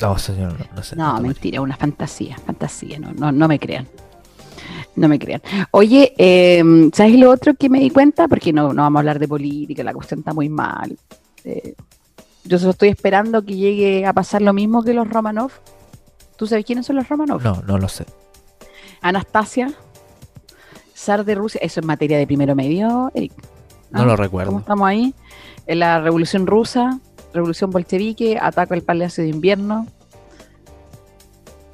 No, señor, no, no sé. No, mentira, una fantasía, fantasía, no, no, no me crean. No me crean. Oye, eh, ¿sabes lo otro que me di cuenta? Porque no, no vamos a hablar de política, la cuestión está muy mal. Eh, yo solo estoy esperando que llegue a pasar lo mismo que los Romanov. ¿Tú sabes quiénes son los Romanov? No, no lo sé. Anastasia, zar de Rusia, eso en materia de primero medio, Eric. No ¿Ah? lo ¿Cómo recuerdo. estamos ahí? En la revolución rusa, revolución bolchevique, ataque al Palacio de Invierno.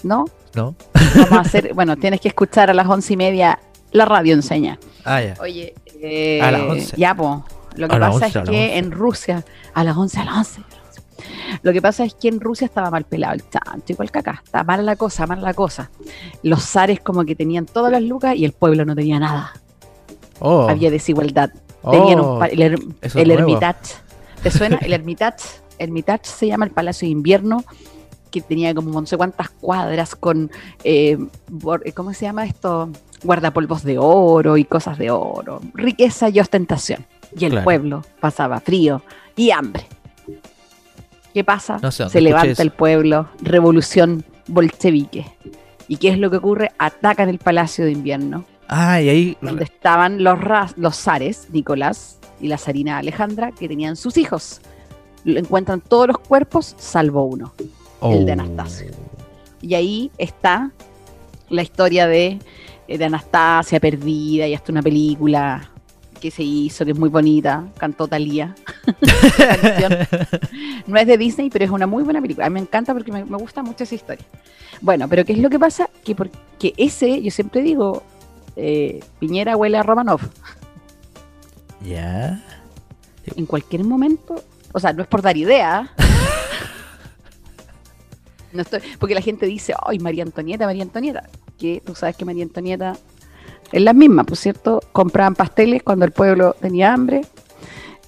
¿No? ¿No? Vamos a hacer, bueno, tienes que escuchar a las once y media la radio enseña. Ah, ya. Oye, eh, A las 11. ya, po. Lo que A pasa 11, a es que 11. en Rusia, a las 11, a las 11. Lo que pasa es que en Rusia estaba mal pelado el chancho, igual que acá. Está mal la cosa, mal la cosa. Los zares como que tenían todas las lucas y el pueblo no tenía nada. Oh, Había desigualdad. Tenían un oh, el, her- el. Hermitage. ¿Te suena? El Hermitage. Hermitage se llama el Palacio de Invierno, que tenía como no sé cuántas cuadras con, eh, ¿cómo se llama esto? Guardapolvos de oro y cosas de oro. Riqueza y ostentación. Y el Claro. pueblo pasaba frío y hambre. ¿Qué pasa? No sé dónde se levanta eso. el pueblo, revolución bolchevique. ¿Y qué es lo que ocurre? Atacan el Palacio de Invierno Ah, y ahí. donde estaban los, ras- los zares, Nicolás y la zarina Alejandra, que tenían sus hijos. Encuentran todos los cuerpos, salvo uno. El de Oh. Anastasio. Y ahí está la historia de, eh, de Anastasia perdida y hasta una película que se hizo, que es muy bonita, cantó Talía. no es de Disney, pero es una muy buena película. A mí me encanta porque me, me gusta mucho esa historia. Bueno, pero ¿qué es lo que pasa? Que porque ese, yo siempre digo, eh, Piñera huele a Romanov. Ya. en cualquier momento, o sea, no es por dar idea. no estoy, porque la gente dice, ay, María Antonieta, María Antonieta, que tú sabes que María Antonieta es la misma, por cierto, compraban pasteles cuando el pueblo tenía hambre,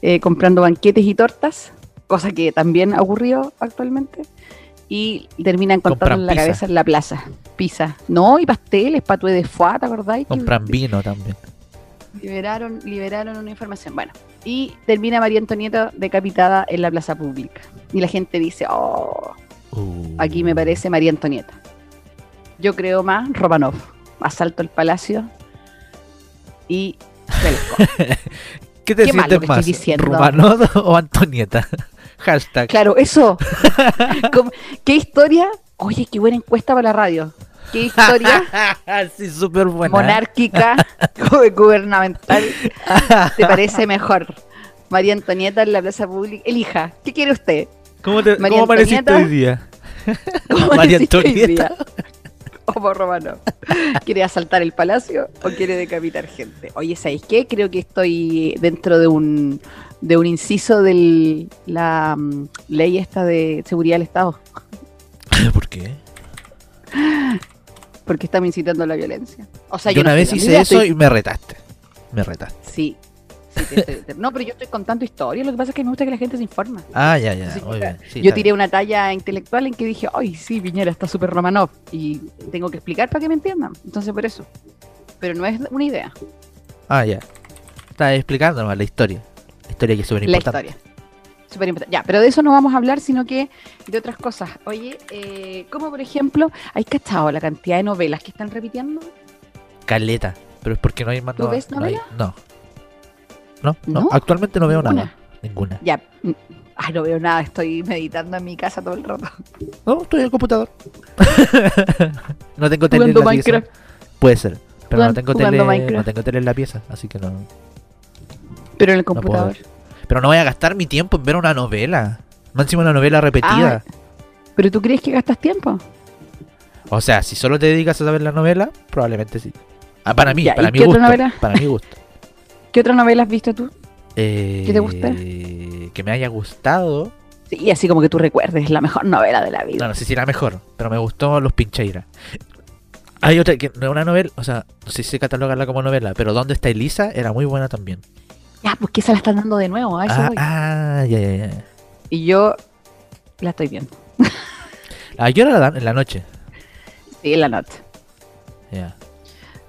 eh, comprando banquetes y tortas, cosa que también ha ocurrido actualmente, y terminan Compran contando la pizza. cabeza en la plaza. Pizza. No, y pasteles, patue de foie, ¿te acordáis? Compran vino también. Liberaron, liberaron una información. Bueno, y termina María Antonieta decapitada en la plaza pública. Y la gente dice, oh, Uh. aquí me parece María Antonieta. Yo creo más Romanov. Asalto el palacio y. ¿Qué te Qué sientes más? ¿Rumanov o Antonieta? Hashtag. Claro, eso. ¿Cómo- ¿Qué historia? Oye, qué buena encuesta para la radio. ¿Qué historia sí, súper buena. monárquica, gu- gubernamental, te parece mejor? María Antonieta en la plaza pública. Elija, ¿qué quiere usted? ¿Cómo, te, María ¿cómo amaneciste Antonieta. hoy día? ¿Cómo María hoy día? O por Romano. ¿Quiere asaltar el palacio o quiere decapitar gente? Oye, ¿sabéis qué? Creo que estoy dentro de un de un inciso de la mm, ley esta de seguridad del Estado, ¿Por qué? porque estamos incitando a la violencia. O sea, yo yo una no vez hice eso y me retaste. Me retaste. Sí. Te- te- no, pero yo estoy contando historias. Lo que pasa es que me gusta que la gente se informe. Ah, ya, ya. Muy bien. Sí, yo está tiré una talla intelectual en que dije, ay, sí, Piñera está súper Romanov. Y tengo que explicar para que me entiendan. Entonces, por eso. Pero no es una idea. Ah, ya. Estaba explicando nomás la historia. La historia que es súper La importante. historia. Súper importante. Ya, pero de eso no vamos a hablar, sino que de otras cosas. Oye, eh, como por ejemplo, ¿hay cachado la cantidad de novelas que están repitiendo? Caleta. Pero es porque no hay más ¿Tú no- ves no hay-? No. No, no, ¿No? Actualmente no veo Ninguna. nada. Ninguna. Ya. Ay, no veo nada, estoy meditando en mi casa todo el rato. No, estoy en el computador. no tengo tele en la pieza. Minecraft. Puede ser. Pero no tengo tele, Minecraft. no tengo tele en la pieza, así que no. Pero en el computador. Pero no voy a gastar mi tiempo en ver una novela. Máximo una novela repetida. ¿Pero tú crees que gastas tiempo? O sea, si solo te dedicas a saber la novela, probablemente sí. Ah, para mí, Ya, para ¿y mi qué otra gusto. Para mi gusto. ¿Qué otra novela has visto tú? ¿Qué te gusta? Que me haya gustado. Sí, así como que tú recuerdes la mejor novela de la vida. No, no sé si era mejor, pero me gustó Los Pincheiras. Hay otra que no es una novela, o sea, no sé si catalogarla como novela, pero ¿Dónde está Elisa? Era muy buena también. Ya, pues que esa la están dando de nuevo, a eso Ah, voy. ah, ya, ya, ya. Y yo la estoy viendo. ¿A qué hora la dan? En la noche. Sí, en la noche. Ya.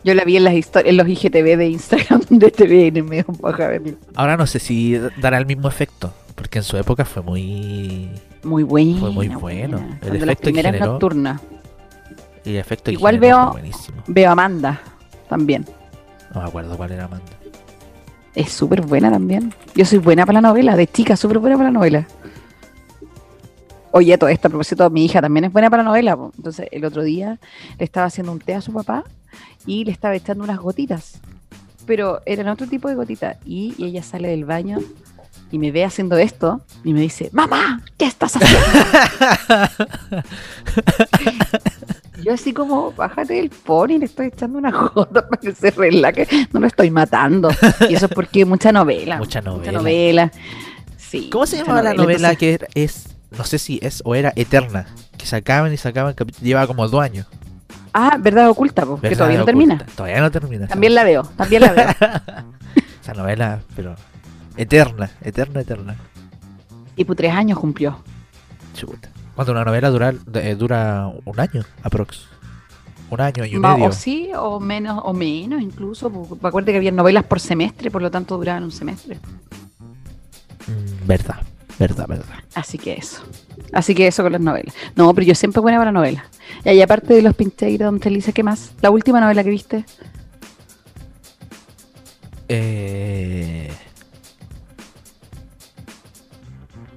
Yo la vi en las historias, en los IGTV de Instagram de TVN, me dio un poco a verlo. Ahora no sé si dará el mismo efecto, porque en su época fue muy Muy bueno. Fue muy bueno. El Cuando las efecto primeras generó. nocturnas. Y el efecto Igual veo-. Veo a Amanda también. No me acuerdo cuál era Amanda. Es súper buena también. Yo soy buena para la novela, de chica, súper buena para la novela. Oye, todo esto a propósito, mi hija también es buena para la novela. po. Entonces, el otro día le estaba haciendo un té a su papá y le estaba echando unas gotitas. Pero eran otro tipo de gotitas. Y, y ella sale del baño y me ve haciendo esto y me dice, mamá, ¿qué estás haciendo? Yo así como, bájate del pony, le estoy echando una gota para que se relaje, no lo estoy matando. Y eso es porque mucha novela. Mucha Mucha novela. novela. Sí. ¿Cómo se mucha llamaba la novela entonces- que es, no sé si es o era eterna? Que sacaban y sacaban, llevaba como dos años. Ah, verdad oculta, po, que todavía no termina. Todavía no termina. También la veo, también la veo. Esa novela, pero eterna, eterna, eterna. Y por tres años cumplió. Chuta. Cuando una novela dura, eh, dura un año, aprox. Un año y un medio. o sí, o menos, o menos incluso. acuerdo que había novelas por semestre, por lo tanto duraban un semestre. Mm, verdad, verdad, verdad. Así que eso. Así que eso con las novelas. No, pero yo siempre buena para novelas. Y ahí aparte de Los Pincheiros, Don Telisa, ¿qué más? La última novela que viste. Eh...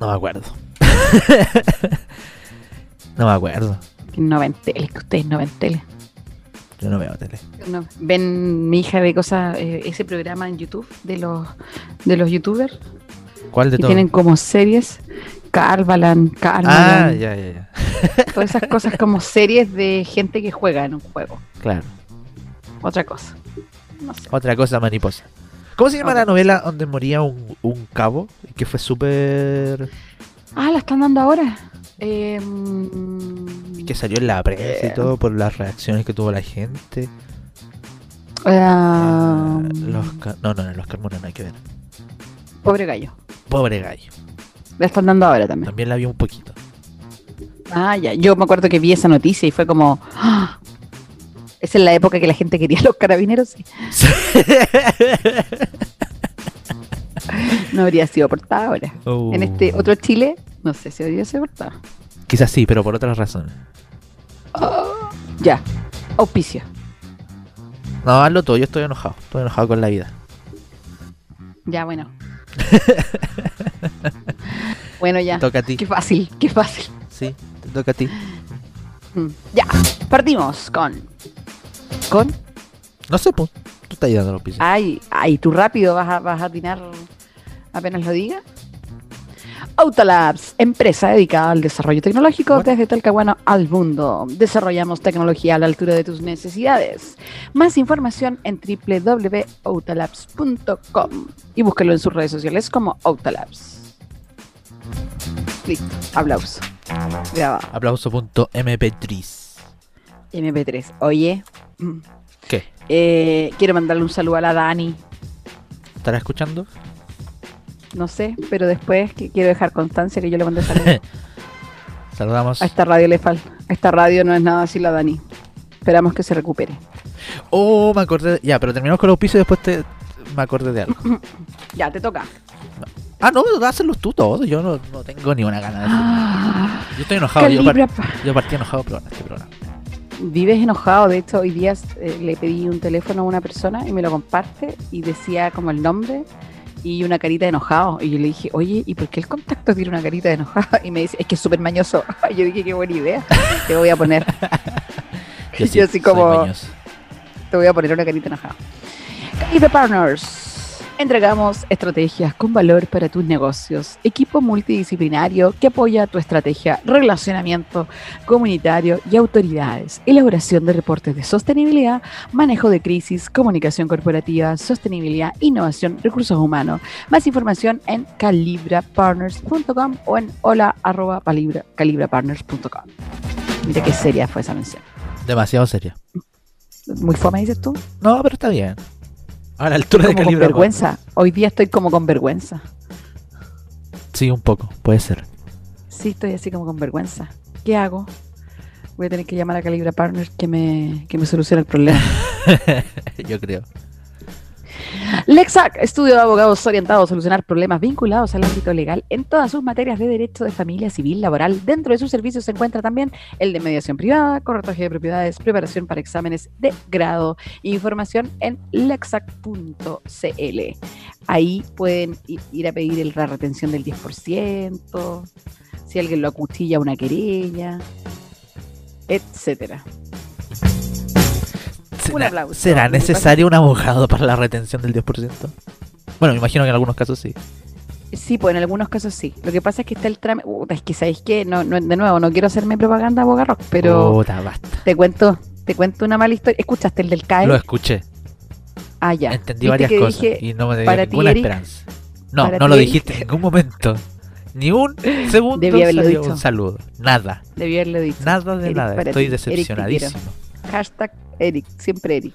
No me acuerdo. no me acuerdo. No ven tele, que ustedes no ven tele. Yo no veo tele. No, ven, mi hija ve cosas, eh, ese programa en YouTube de los de los youtubers ¿Cuál de todos? tienen como series, Ah, ya, ya, ya. todas esas cosas como series de gente que juega en un juego. Claro. Otra cosa. No sé. Otra cosa mariposa. ¿Cómo se llama la novela donde moría un, un cabo? Que fue súper... Ah, la están dando ahora. Eh, mm, Que salió en la prensa y Eh. todo por las reacciones que tuvo la gente. ah, los no, no, los Carmona no hay que ver. Pobre gallo. Pobre gallo. La están dando ahora también. También la vi un poquito. Ah, ya. Yo me acuerdo que vi esa noticia y fue como. ¡ah! Esa es la época que la gente quería a los carabineros. sí. No habría sido portada ahora. En este otro Chile, no sé si habría sido portada. Quizás sí, pero por otras razones. Ya. Auspicio. No, hazlo todo, yo estoy enojado. Estoy enojado con la vida. Ya, bueno. bueno, ya. Te toca a ti. Qué fácil, qué fácil. Sí, te toca a ti. Mm, Ya. Partimos con. Con. No sé, pues. Tú estás dando los pisos. Ay, ay, tú rápido vas a, vas a atinar apenas lo diga. Autolabs, empresa dedicada al desarrollo tecnológico Bueno. desde Talcahuano al mundo. Desarrollamos tecnología a la altura de tus necesidades. Más información en www.autolabs.com y búscalo en sus redes sociales como Autolabs. Listo, aplauso. Grabado. Aplauso.mp3. MP3. Oye, ¿Qué? eh, quiero mandarle un saludo a la Dani. ¿Estarás escuchando? No sé, pero después que quiero dejar constancia que yo le mandé saludos. Saludamos. A esta radio le falta. Esta radio no es nada así la Dani. Esperamos que se recupere. Oh, me acordé. Ya, pero terminamos con los pisos y después te... me acordé de algo. Ya, te toca. Ah, no, hacerlos tú todos. Yo no, no tengo ni una gana de hacerlo. Ah, Yo estoy enojado. Yo, par- yo partí enojado pero este programa. Vives enojado. De hecho, hoy día eh, le pedí un teléfono a una persona y me lo comparte y decía como el nombre y una carita de enojado. Y yo le dije, oye, ¿y por qué el contacto tiene una carita de enojado? Y me dice, es que es súper mañoso. Yo dije, qué buena idea. Te voy a poner, Yo, Yo así como- te voy a poner una carita enojada. Calibre Partners. Entregamos estrategias con valor para tus negocios. Equipo multidisciplinario que apoya tu estrategia, relacionamiento comunitario y autoridades. Elaboración de reportes de sostenibilidad, manejo de crisis, comunicación corporativa, sostenibilidad, innovación, recursos humanos. Más información en calibrapartners.com o en hola arroba calibra- calibrapartners.com. Mira qué seria fue esa mención. Demasiado serio. Muy fome, dices tú. No, pero está bien. A la altura de Como con vergüenza. Hoy día estoy como con vergüenza. Sí, un poco, puede ser. Sí, estoy así como con vergüenza. ¿Qué hago? Voy a tener que llamar a Calibra Partners que me, que me solucione el problema. Yo creo. Lexac, estudio de abogados orientados a solucionar problemas vinculados al ámbito legal en todas sus materias de derecho de familia civil laboral. Dentro de sus servicios se encuentra también el de mediación privada, corretaje de propiedades, preparación para exámenes de grado. Información en lexac.cl. Ahí pueden ir a pedir la retención del 10%, si alguien lo acuchilla una querella, etcétera. ¿Será, ¿será necesario un abogado para la retención del 10%? Bueno, me imagino que en algunos casos sí. Sí, pues en algunos casos sí. Lo que pasa es que está el trámite. es que sabéis que, no, no, de nuevo, no quiero hacerme propaganda a pero te cuento, te cuento una mala historia. ¿Escuchaste el del CAE? Lo escuché. Ah, ya. Entendí varias cosas y no me dio ninguna esperanza. No, no lo dijiste en ningún momento. Ni un segundo Debí haberlo dicho. un saludo. Nada. Debí haberlo dicho. Nada de nada. Estoy decepcionadísimo. Hashtag Eric, siempre Eric.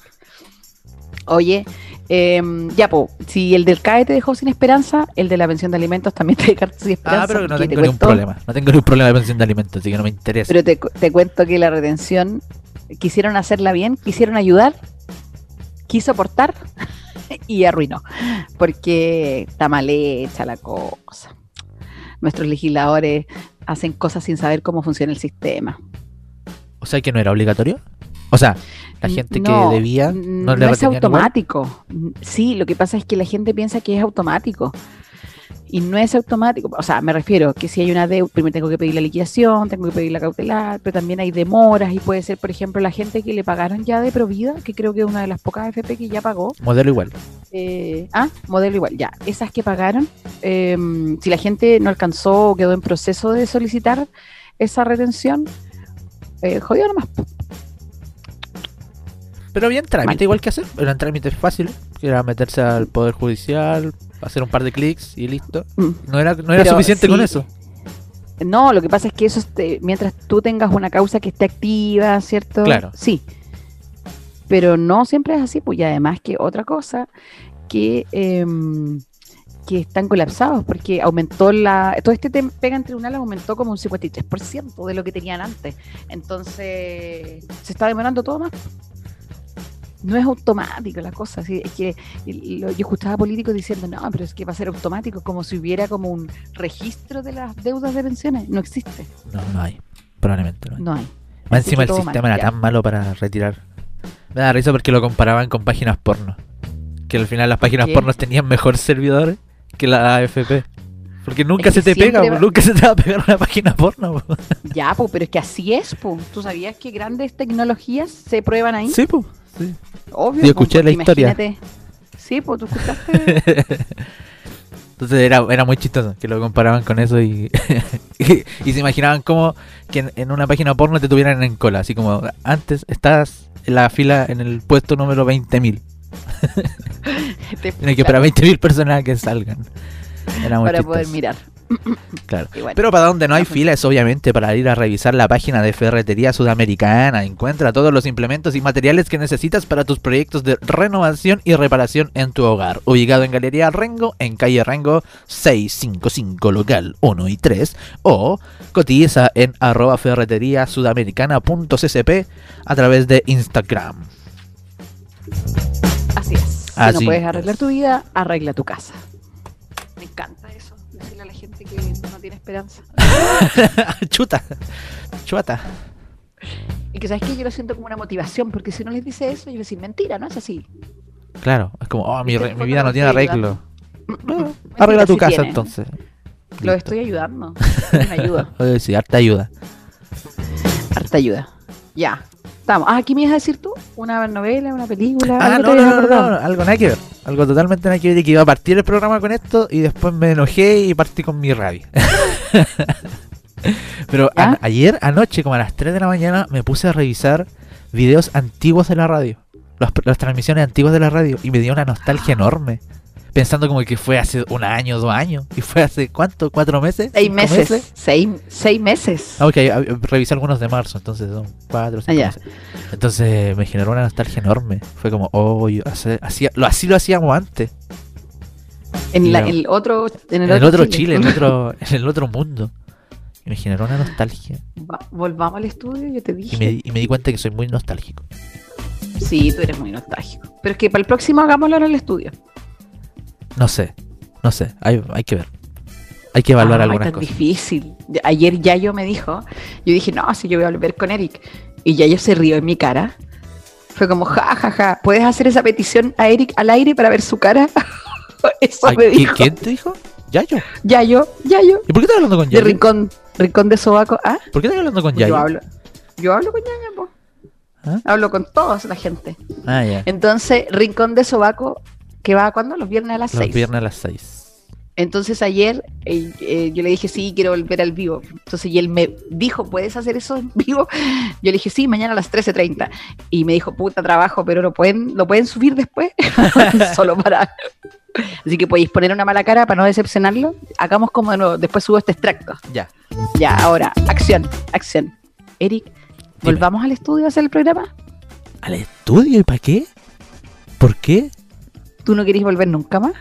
Oye, em, ya, po, si el del CAE te dejó sin esperanza, el de la pensión de alimentos también te dejó sin esperanza. Ah, pero no tengo ningún problema. No tengo ningún problema de pensión de alimentos, así que no me interesa. Pero te, cuento que la retención, quisieron hacerla bien, quisieron ayudar, quiso aportar y arruinó. Porque está mal hecha la cosa. Nuestros legisladores hacen cosas sin saber cómo funciona el sistema. O sea que no era obligatorio. O sea, la gente que debía no, no es automático. Sí, lo que pasa es que la gente piensa que es automático. Y no es automático. O sea, me refiero que si hay una deuda, primero tengo que pedir la liquidación, tengo que pedir la cautelar, pero también hay demoras y puede ser, por ejemplo, la gente que le pagaron ya de provida, que creo que es una de las pocas FP que ya pagó. Modelo igual. Eh, ah, modelo igual, ya. Esas que pagaron, em, si la gente no alcanzó o quedó en proceso de solicitar esa retención, eh, jodido nomás. Pero bien trámite igual que hacer. Eran trámites fáciles. Que era meterse al Poder Judicial, hacer un par de clics y listo. Mm. No era, no era suficiente con eso. No, lo que pasa es que eso, mientras tú tengas una causa que esté activa, ¿cierto? Claro. Sí. Pero no siempre es así, pues y además que otra cosa, que, em, que están colapsados, porque aumentó la... Todo este pega en tribunal aumentó como un 53% de lo que tenían antes. Entonces, se está demorando todo más no es automático la cosa. Es que yo escuchaba políticos diciendo, no, pero es que va a ser automático, como si hubiera como un registro de las deudas de pensiones. No existe. No, no hay. Probablemente no hay. No hay. Más encima el sistema era tan malo para retirar. Me da risa porque lo comparaban con páginas porno. Que al final las páginas porno tenían mejor servidores que la AFP. Porque nunca se te pega, nunca se te va a pegar una página porno. Ya, pues, pero es que así es, pues. ¿Tú sabías que grandes tecnologías se prueban ahí? Sí, pues. Obvio. Yo escuché la historia. Sí, pues tú escuchaste. Entonces era, era muy chistoso que lo comparaban con eso y, y, se imaginaban como que en, una página porno te tuvieran en cola. Así como antes estás en la fila en el puesto número 20.000. Tienes que esperar 20.000 personas que salgan. Era muy Para poder mirar. Claro. Pero para donde no hay fila es obviamente para ir a revisar la página de Ferretería Sudamericana. Encuentra todos los implementos y materiales que necesitas para tus proyectos de renovación y reparación en tu hogar. Ubicado en Galería Rengo, en calle Rengo 655 local 1 y 3. O cotiza en arroba a través de Instagram. Así es. Si no puedes arreglar tu vida, arregla tu casa. Me encanta eso que no tiene esperanza. Chuta, chuata. Y que sabes que yo lo siento como una motivación, porque si no les dice eso, yo voy a decir mentira, ¿no? Es así. Claro, es como, oh, mi, vida no tiene arreglo. arregla tu casa entonces. Lo estoy ayudando. Me ayuda. sí, harta ayuda. Harta ayuda. Ya. Estamos. Ah, ¿qué me ibas a decir tú? ¿Una novela, una película? Ah, no, no, no, no, algo nada que ver. Algo totalmente nada que ver y que iba a partir el programa con esto y después me enojé y partí con mi rabia. Pero ayer, anoche, como a las 3 de la mañana, me puse a revisar videos antiguos de la radio. las transmisiones antiguas de la radio y me dio una nostalgia enorme pensando como que fue hace un año, dos años. ¿Y fue hace cuánto? ¿Cuatro meses? Seis meses. Seis, meses. Ah, ok, revisé algunos de marzo, entonces son cuatro, cinco ah, meses. Entonces me generó una nostalgia enorme. Fue como, oh, yo hacía, lo, así lo hacíamos antes. En, el otro, en el, otro, Chile, en, otro, en el otro mundo. Y me generó una nostalgia. volvamos al estudio, yo te dije. Y me, y me di cuenta que soy muy nostálgico. Sí, tú eres muy nostálgico. Pero es que para el próximo hagámoslo en el estudio. No sé, no sé, hay, hay que ver. Hay que evaluar Ay, algunas tan cosas. difícil. De- Ayer Yayo me dijo, yo dije, no, si yo voy a volver con Eric. Y Yayo se rió en mi cara. Fue como, ja, ja, ja, ¿puedes hacer esa petición a Eric al aire para ver su cara? Eso Ay, me ¿qui- dijo. ¿Quién te dijo? Yayo. Yayo, Yayo, ¿Y por qué estás hablando con de Yayo? Rincón, Rincón de Sobaco. ¿Ah? ¿Por qué estás hablando con Yo Yayo? hablo. Yo hablo con Yayo, po. ¿Ah? Hablo con toda la gente. Ah, ya. Entonces, Rincón de Sobaco, que va cuando? Los viernes a las Los 6. viernes a las 6. Entonces ayer eh, eh, yo le dije, sí, quiero volver al vivo. Entonces, y él me dijo, ¿puedes hacer eso en vivo? Yo le dije, sí, mañana a las 13.30. Y me dijo, puta, trabajo, pero lo pueden, lo pueden subir después. Solo para... Así que podéis poner una mala cara para no decepcionarlo. Hagamos como de nuevo. Después subo este extracto. Ya. Ya, ahora, acción, acción. Eric, ¿volvamos al estudio a hacer el programa? ¿Al estudio? ¿Y para qué? ¿Por qué? ¿Tú no querés volver nunca más?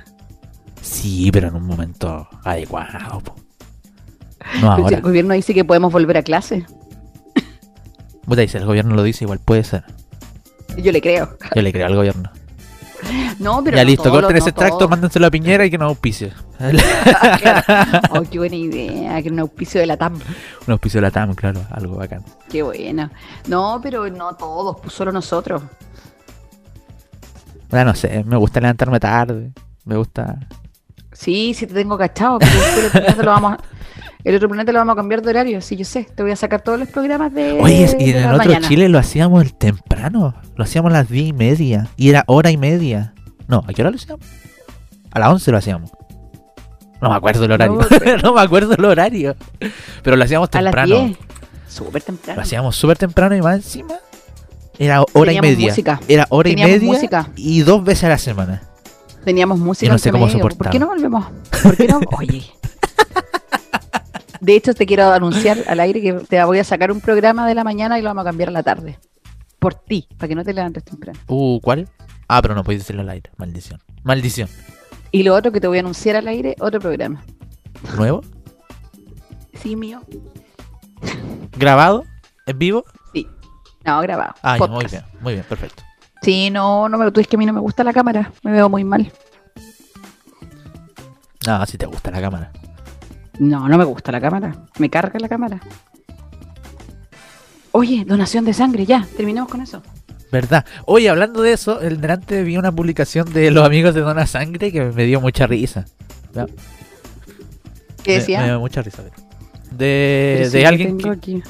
Sí, pero en un momento adecuado. po. No si ahora. el gobierno dice que podemos volver a clase. Puta, si el gobierno lo dice, igual puede ser. Yo le creo. Yo le creo al gobierno. No, pero ya no listo, corten no ese extracto, todo. mándenselo a Piñera y que nos auspicie. Oh, qué buena idea, que un auspicio de la TAM. Un auspicio de la TAM, claro, algo bacán. Qué buena. No, pero no todos, pues solo nosotros. Ah, no sé, me gusta levantarme tarde. Me gusta. Sí, sí te tengo cachado, pero el otro planeta lo vamos a, el otro planeta lo vamos a cambiar de horario, sí, yo sé. Te voy a sacar todos los programas de, Oye, y en el otro mañana. Chile lo hacíamos el temprano. Lo hacíamos a las 10 y media. Y era hora y media. No, ¿a qué hora lo hacíamos? A las 11 lo hacíamos. No me acuerdo el horario. No, me acuerdo el horario. Pero lo hacíamos A las temprano. 10. Súper temprano. Lo hacíamos súper temprano y más encima. Era hora y media. música. Era hora y media. música. Y dos veces a la semana. Teníamos música Yo no sé cómo medio. ¿Por soportaba. qué no volvemos? ¿Por qué no? Oye. De hecho, te quiero anunciar al aire que te voy a sacar un programa de la mañana y lo vamos a cambiar a la tarde. Por ti, para que no te levantes temprano. Uh, ¿cuál? Ah, pero no podéis decirlo al aire. Maldición. Maldición. Y lo otro que te voy a anunciar al aire, otro programa. ¿Nuevo? Sí, mío. ¿Grabado? ¿En vivo? No, grabado. Ah, ya, muy bien. Muy bien, perfecto. Sí, no, no me tú es que a mí no me gusta la cámara. Me veo muy mal. No, si te gusta la cámara. No, no me gusta la cámara. Me carga la cámara. Oye, donación de sangre, ya. Terminamos con eso. ¿Verdad? Oye, hablando de eso, el delante vi una publicación de los amigos de Dona Sangre que me dio mucha risa. ¿Qué decía? Me, dio mucha risa. De, de sí, alguien que aquí.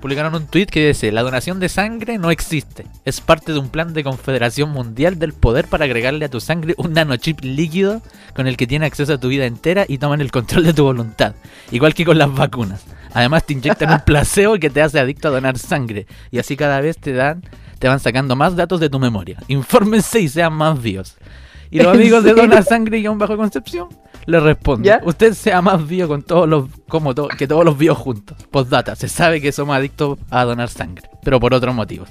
Publicaron un tweet que dice: La donación de sangre no existe. Es parte de un plan de Confederación Mundial del Poder para agregarle a tu sangre un nanochip líquido con el que tiene acceso a tu vida entera y toman el control de tu voluntad. Igual que con las vacunas. Además te inyectan un placebo que te hace adicto a donar sangre. Y así cada vez te dan, te van sacando más datos de tu memoria. Infórmense y sean más vivos. Y los ¿En amigos de? Dona Sangre y aún bajo Concepción le responden. ¿Ya? Usted sea más vivo con todos los, como to- que todos los vivos juntos. Postdata, se sabe que somos adictos a donar sangre, pero por otros motivos.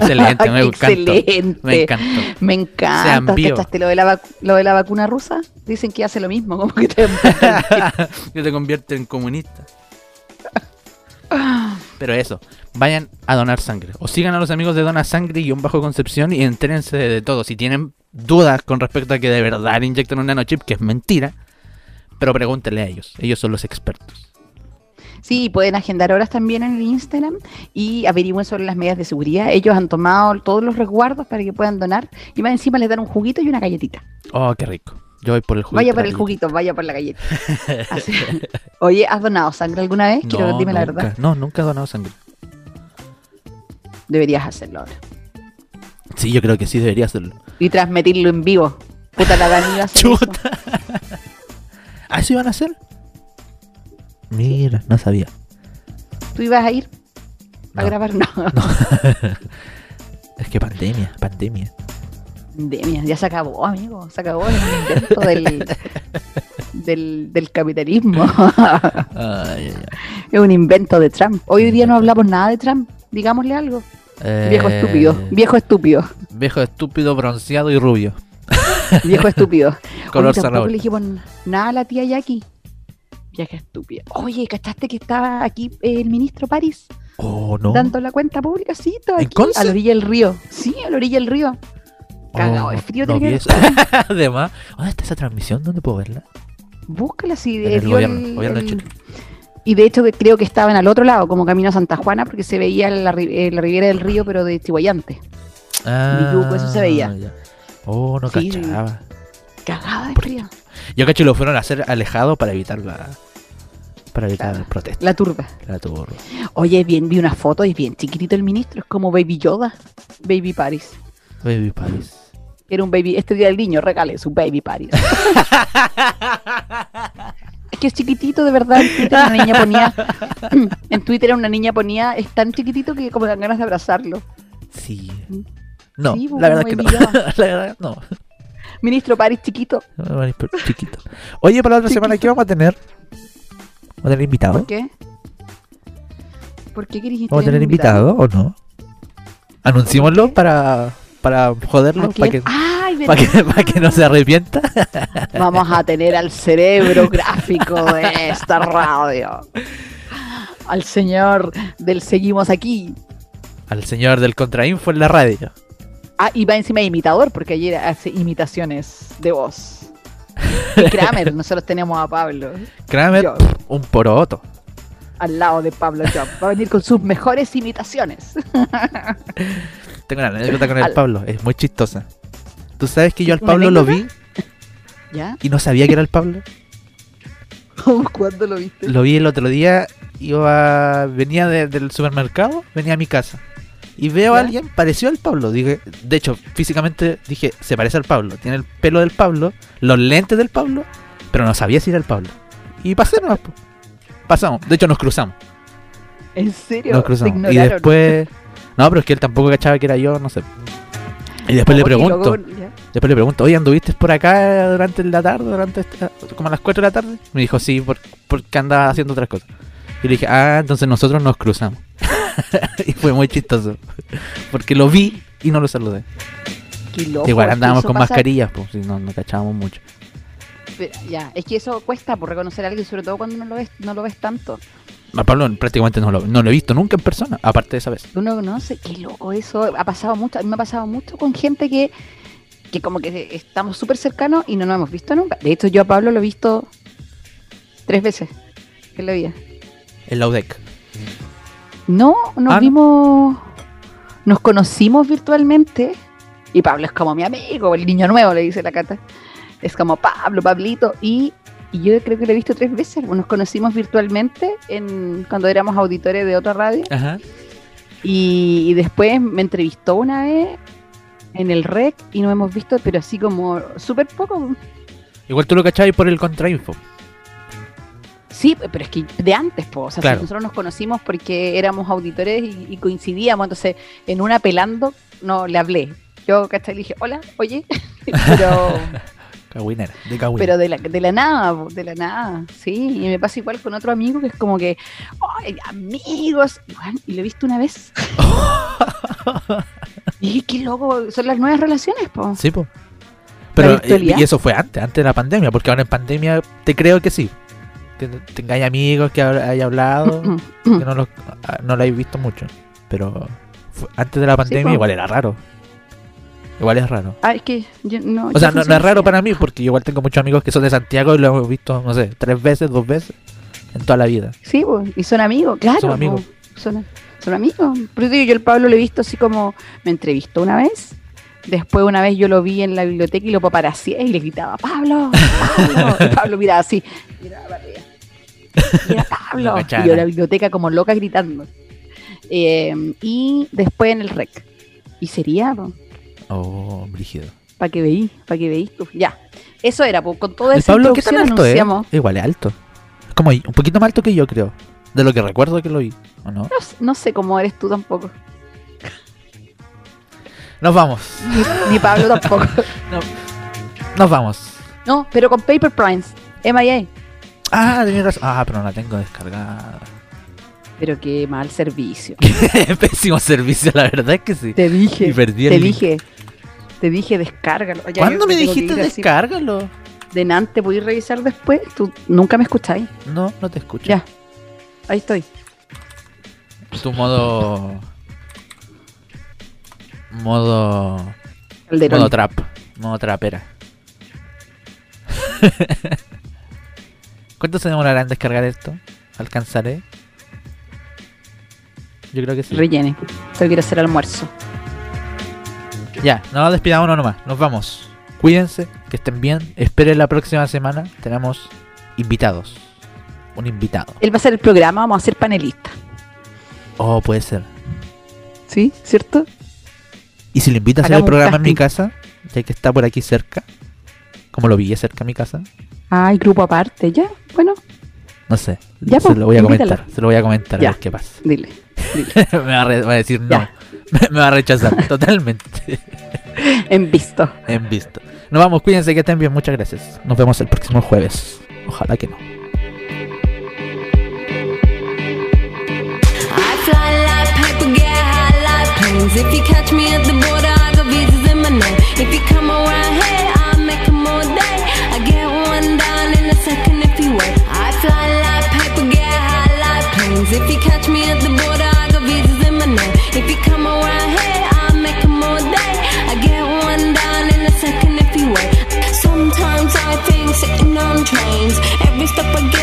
Excelente, me encantó. excelente. Me encantó. Me encanta. ¿Cachaste lo de, la lo de la vacuna rusa? Dicen que hace lo mismo, como que te que te convierte en comunista. Pero eso, vayan a donar sangre. O sigan a los amigos de Dona Sangre y un bajo Concepción y entérense de, todo. Si tienen dudas con respecto a que de verdad le inyectan un nanochip, que es mentira, pero pregúntenle a ellos. Ellos son los expertos. Sí, pueden agendar horas también en el Instagram y averigüen sobre las medidas de seguridad. Ellos han tomado todos los resguardos para que puedan donar y más encima les dan un juguito y una galletita. Oh, qué rico. Yo voy por el juguito. vaya por el juguito, vaya por la galleta. Así. Oye, ¿has donado sangre alguna vez? Quiero No, dime la nunca. verdad. No, nunca he donado sangre. Deberías hacerlo ahora. Sí, yo creo que sí debería hacerlo. Y transmitirlo en vivo. Puta la Dani a Chuta. eso. ¿Ah, eso iban a hacer? Mira, no sabía. ¿Tú ibas a ir a No. grabar? No. Es que pandemia, pandemia. Pandemia, ya se acabó, amigo. Se acabó el invento del, del, del capitalismo. Ay, ay, ay. es un invento de Trump. Hoy día no hablamos nada de Trump. Digámosle algo. Viejo Eh, estúpido. Viejo estúpido. Viejo estúpido, bronceado y rubio. Viejo estúpido. Color Oye, tampoco le dijimos nada a la tía Jackie. Vieja estúpida. Oye, ¿cachaste que estaba aquí eh, el ministro París Oh, no. dando la cuenta pública? Sí, ¿En aquí, a la orilla del río. Sí, a la orilla del río. Cagado de frío Oh, no tiene. Además, ¿dónde está esa transmisión? ¿Dónde puedo verla? Búscala si el dio gobierno, el- gobierno de el-. Y de hecho creo que estaban al otro lado, como camino a Santa Juana, porque se veía la, la ribera del río, pero de Chihuayante. Ah, Yuco, eso se veía. ya. Oh, no Sí, cachaba. Cagada de ¿Por frío. Yo cacho lo fueron a hacer alejado para evitar la. Para evitar Claro. el protesta. La turba. La turba. Oye, bien, vi una foto y es bien chiquitito el ministro, es como Baby Yoda, Baby Paris. Baby Paris. Era un baby, este día del niño, regale su Baby Paris. es que es chiquitito, de verdad. En Twitter una niña ponía, en Twitter una niña ponía, es tan chiquitito que como dan ganas de abrazarlo. Sí. Mm. No, Sí, la verdad que no. La verdad, no. Ministro Paris chiquito. Es Chiquito. Oye, para la otra semana, ¿qué vamos a tener? ¿Vamos a tener invitado? ¿Por qué? ¿Por qué querés ¿Vamos a tener invitado o no? Anunciémoslo para, para joderlo, ¿A para que, Ay, para que, no se arrepienta. Vamos a tener al cerebro gráfico de esta radio. Al señor del Seguimos aquí. Al señor del Contrainfo en la radio. Ah, y va encima de imitador, porque ayer hace imitaciones de voz. Y Kramer, nosotros tenemos a Pablo Kramer, Yo. un poroto. al lado de Pablo Job. Va a venir con sus mejores imitaciones. Tengo una anécdota con el Al- Pablo, es muy chistosa. Tú sabes que yo al ¿Una Pablo lo vi ¿Ya? y no sabía que era el Pablo. ¿Cuándo lo viste? Lo vi el otro día, iba, venía de- del supermercado, venía a mi casa. Y veo a alguien parecido al Pablo. Dije, de hecho, físicamente dije, se parece al Pablo. Tiene el pelo del Pablo, los lentes del Pablo, pero no sabía si era el Pablo. Y pasé nomás. Pasamos, de hecho nos cruzamos. ¿En serio? Nos cruzamos. Y después. No, pero es que él tampoco cachaba que era yo, no sé. Y después le pregunto, después le pregunto, oye, ¿anduviste por acá durante la tarde, durante esta- como a las 4 de la tarde? Me dijo, sí, por- porque andaba haciendo otras cosas. Y le dije, ah, entonces nosotros nos cruzamos. y fue muy chistoso. Porque lo vi y no lo saludé. Qué loco, Igual andábamos con mascarillas, pues, si no, no cachábamos mucho. Pero, ya, es que eso cuesta por reconocer a alguien, sobre todo cuando no lo ves, no lo ves tanto. A Pablo prácticamente no lo, no lo he visto nunca en persona, aparte de esa vez. Uno no sé, qué loco eso. Ha pasado mucho, a mí me ha pasado mucho con gente que, que como que estamos súper cercanos y no nos hemos visto nunca. De hecho, yo a Pablo lo he visto tres veces en la vida. En la UDEC. No, nos Ah, ¿no? vimos, nos conocimos virtualmente y Pablo es como mi amigo, el niño nuevo, le dice la cata. Es como Pablo, Pablito y, y yo creo que lo he visto tres veces. Nos conocimos virtualmente en, cuando éramos auditores de otra radio Ajá. y, y después me entrevistó una vez en el REC y nos hemos visto, pero así como súper poco. Igual tú lo cachabas por el contrainfo. Sí, pero es que de antes, po. o sea, si nosotros nos conocimos porque éramos auditores y, y coincidíamos, entonces en una pelando no le hablé. Yo, ¿cachai? Le dije, hola, oye, pero, Cagüinera, de cagüina. pero de, la, de la nada, po, de la nada, sí. Y me pasa igual con otro amigo que es como que, ¡ay, amigos! Y, bueno, y lo he visto una vez. y qué loco, son las nuevas relaciones, po. Sí, pues. Pero, eh, y eso fue antes, antes de la pandemia, porque ahora en pandemia te creo que sí. Que tengáis amigos que haya hablado, que no los ah, no lo habéis visto mucho. Pero antes de la pandemia po. igual era raro. Igual es raro. Ah, es que yo no. O sea, no, es raro para mí, porque yo igual tengo muchos amigos que son de Santiago y lo hemos visto, no sé, tres veces, dos veces en toda la vida. Sí, pues, y son amigos, claro. Son amigos. po, Son, son amigos. Por eso digo, yo el Pablo lo he visto así como me entrevistó una vez. Después una vez yo lo vi en la biblioteca y lo paparacié y le gritaba, Pablo, Pablo. Y Pablo miraba así, miraba para arriba. Y era Pablo. Y yo en la biblioteca como loca gritando. Eh, y después en el rec. Y sería, Oh, brígido. para que veí, para que veí. Ya. Eso era, po, con toda El esa Pablo, ¿qué tan alto es? Igual es alto. Es como un poquito más alto que yo, creo. De lo que recuerdo que lo vi, ¿o no? No, no sé cómo eres tú tampoco. Nos vamos. Ni, ni Pablo tampoco. Nos vamos. No, pero con Paper Primes, MIA. Ah, tenés razón. Ah, pero no la tengo descargada. Pero qué mal servicio. Pésimo servicio, la verdad es que sí. Te dije, Y perdí el te link. dije, te dije, descárgalo. Ya, ¿Cuándo me dijiste ir así. descárgalo? De Nante, ¿podéis revisar después? Tú nunca me escucháis. No, no te escucho. Ya, ahí estoy. Tu modo. Modo. Calderón. Modo trap. Modo trapera. ¿Cuánto se demorará en descargar esto? ¿Alcanzaré? Yo creo que sí. Rellene. Tengo que ir a hacer almuerzo. Ya, no despidámonos nomás. Nos vamos. Cuídense, que estén bien. Esperen la próxima semana. Tenemos invitados. Un invitado. Él va a hacer el programa, vamos a ser panelistas. Oh, puede ser. ¿Sí? ¿Cierto? ¿Y si le invito a hacer el programa en mi casa? Ya que está por aquí cerca. Como lo vi cerca de mi casa. Ay, grupo aparte, ¿ya? Bueno, No sé. Ya, se pues, lo voy a comentar. Se lo voy a comentar Ya. a ver qué pasa. dile. me va a, re- va a decir no. Me va a rechazar totalmente. En visto. en visto. Nos vamos, cuídense que estén bien. Muchas gracias. Nos vemos el próximo jueves. Ojalá que no. If you catch me at the border, I got visas in my name. If you come around here, I'll make 'em all day. I get one down in a second if you wait. I fly like paper, get high like planes. If you catch sitting on trains. Every step I get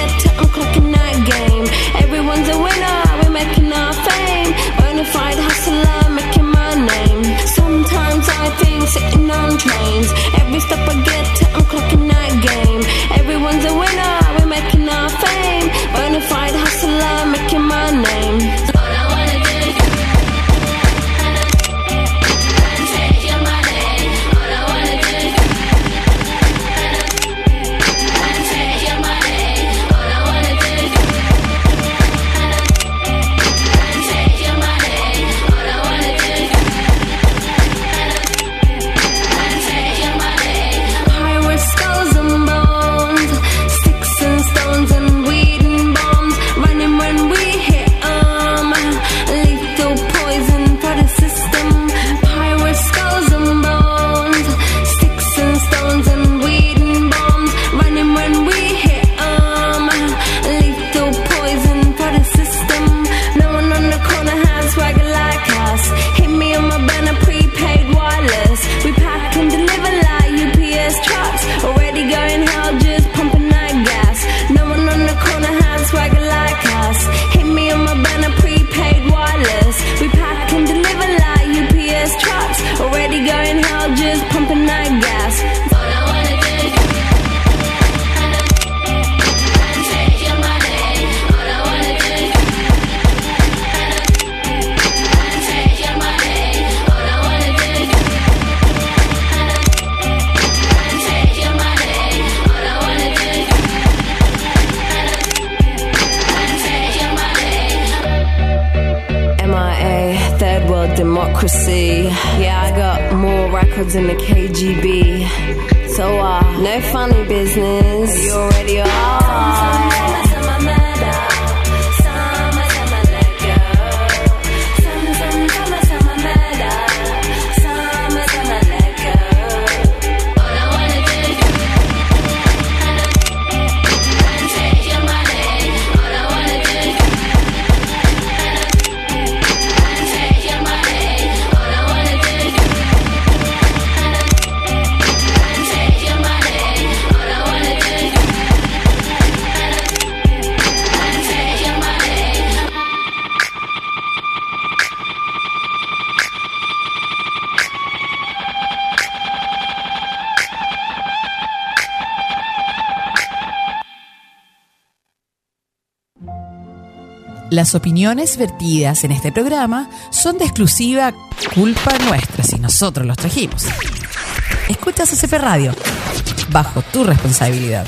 Las opiniones vertidas en este programa son de exclusiva culpa nuestra si nosotros los trajimos. Escuchas CCP Radio, bajo tu responsabilidad.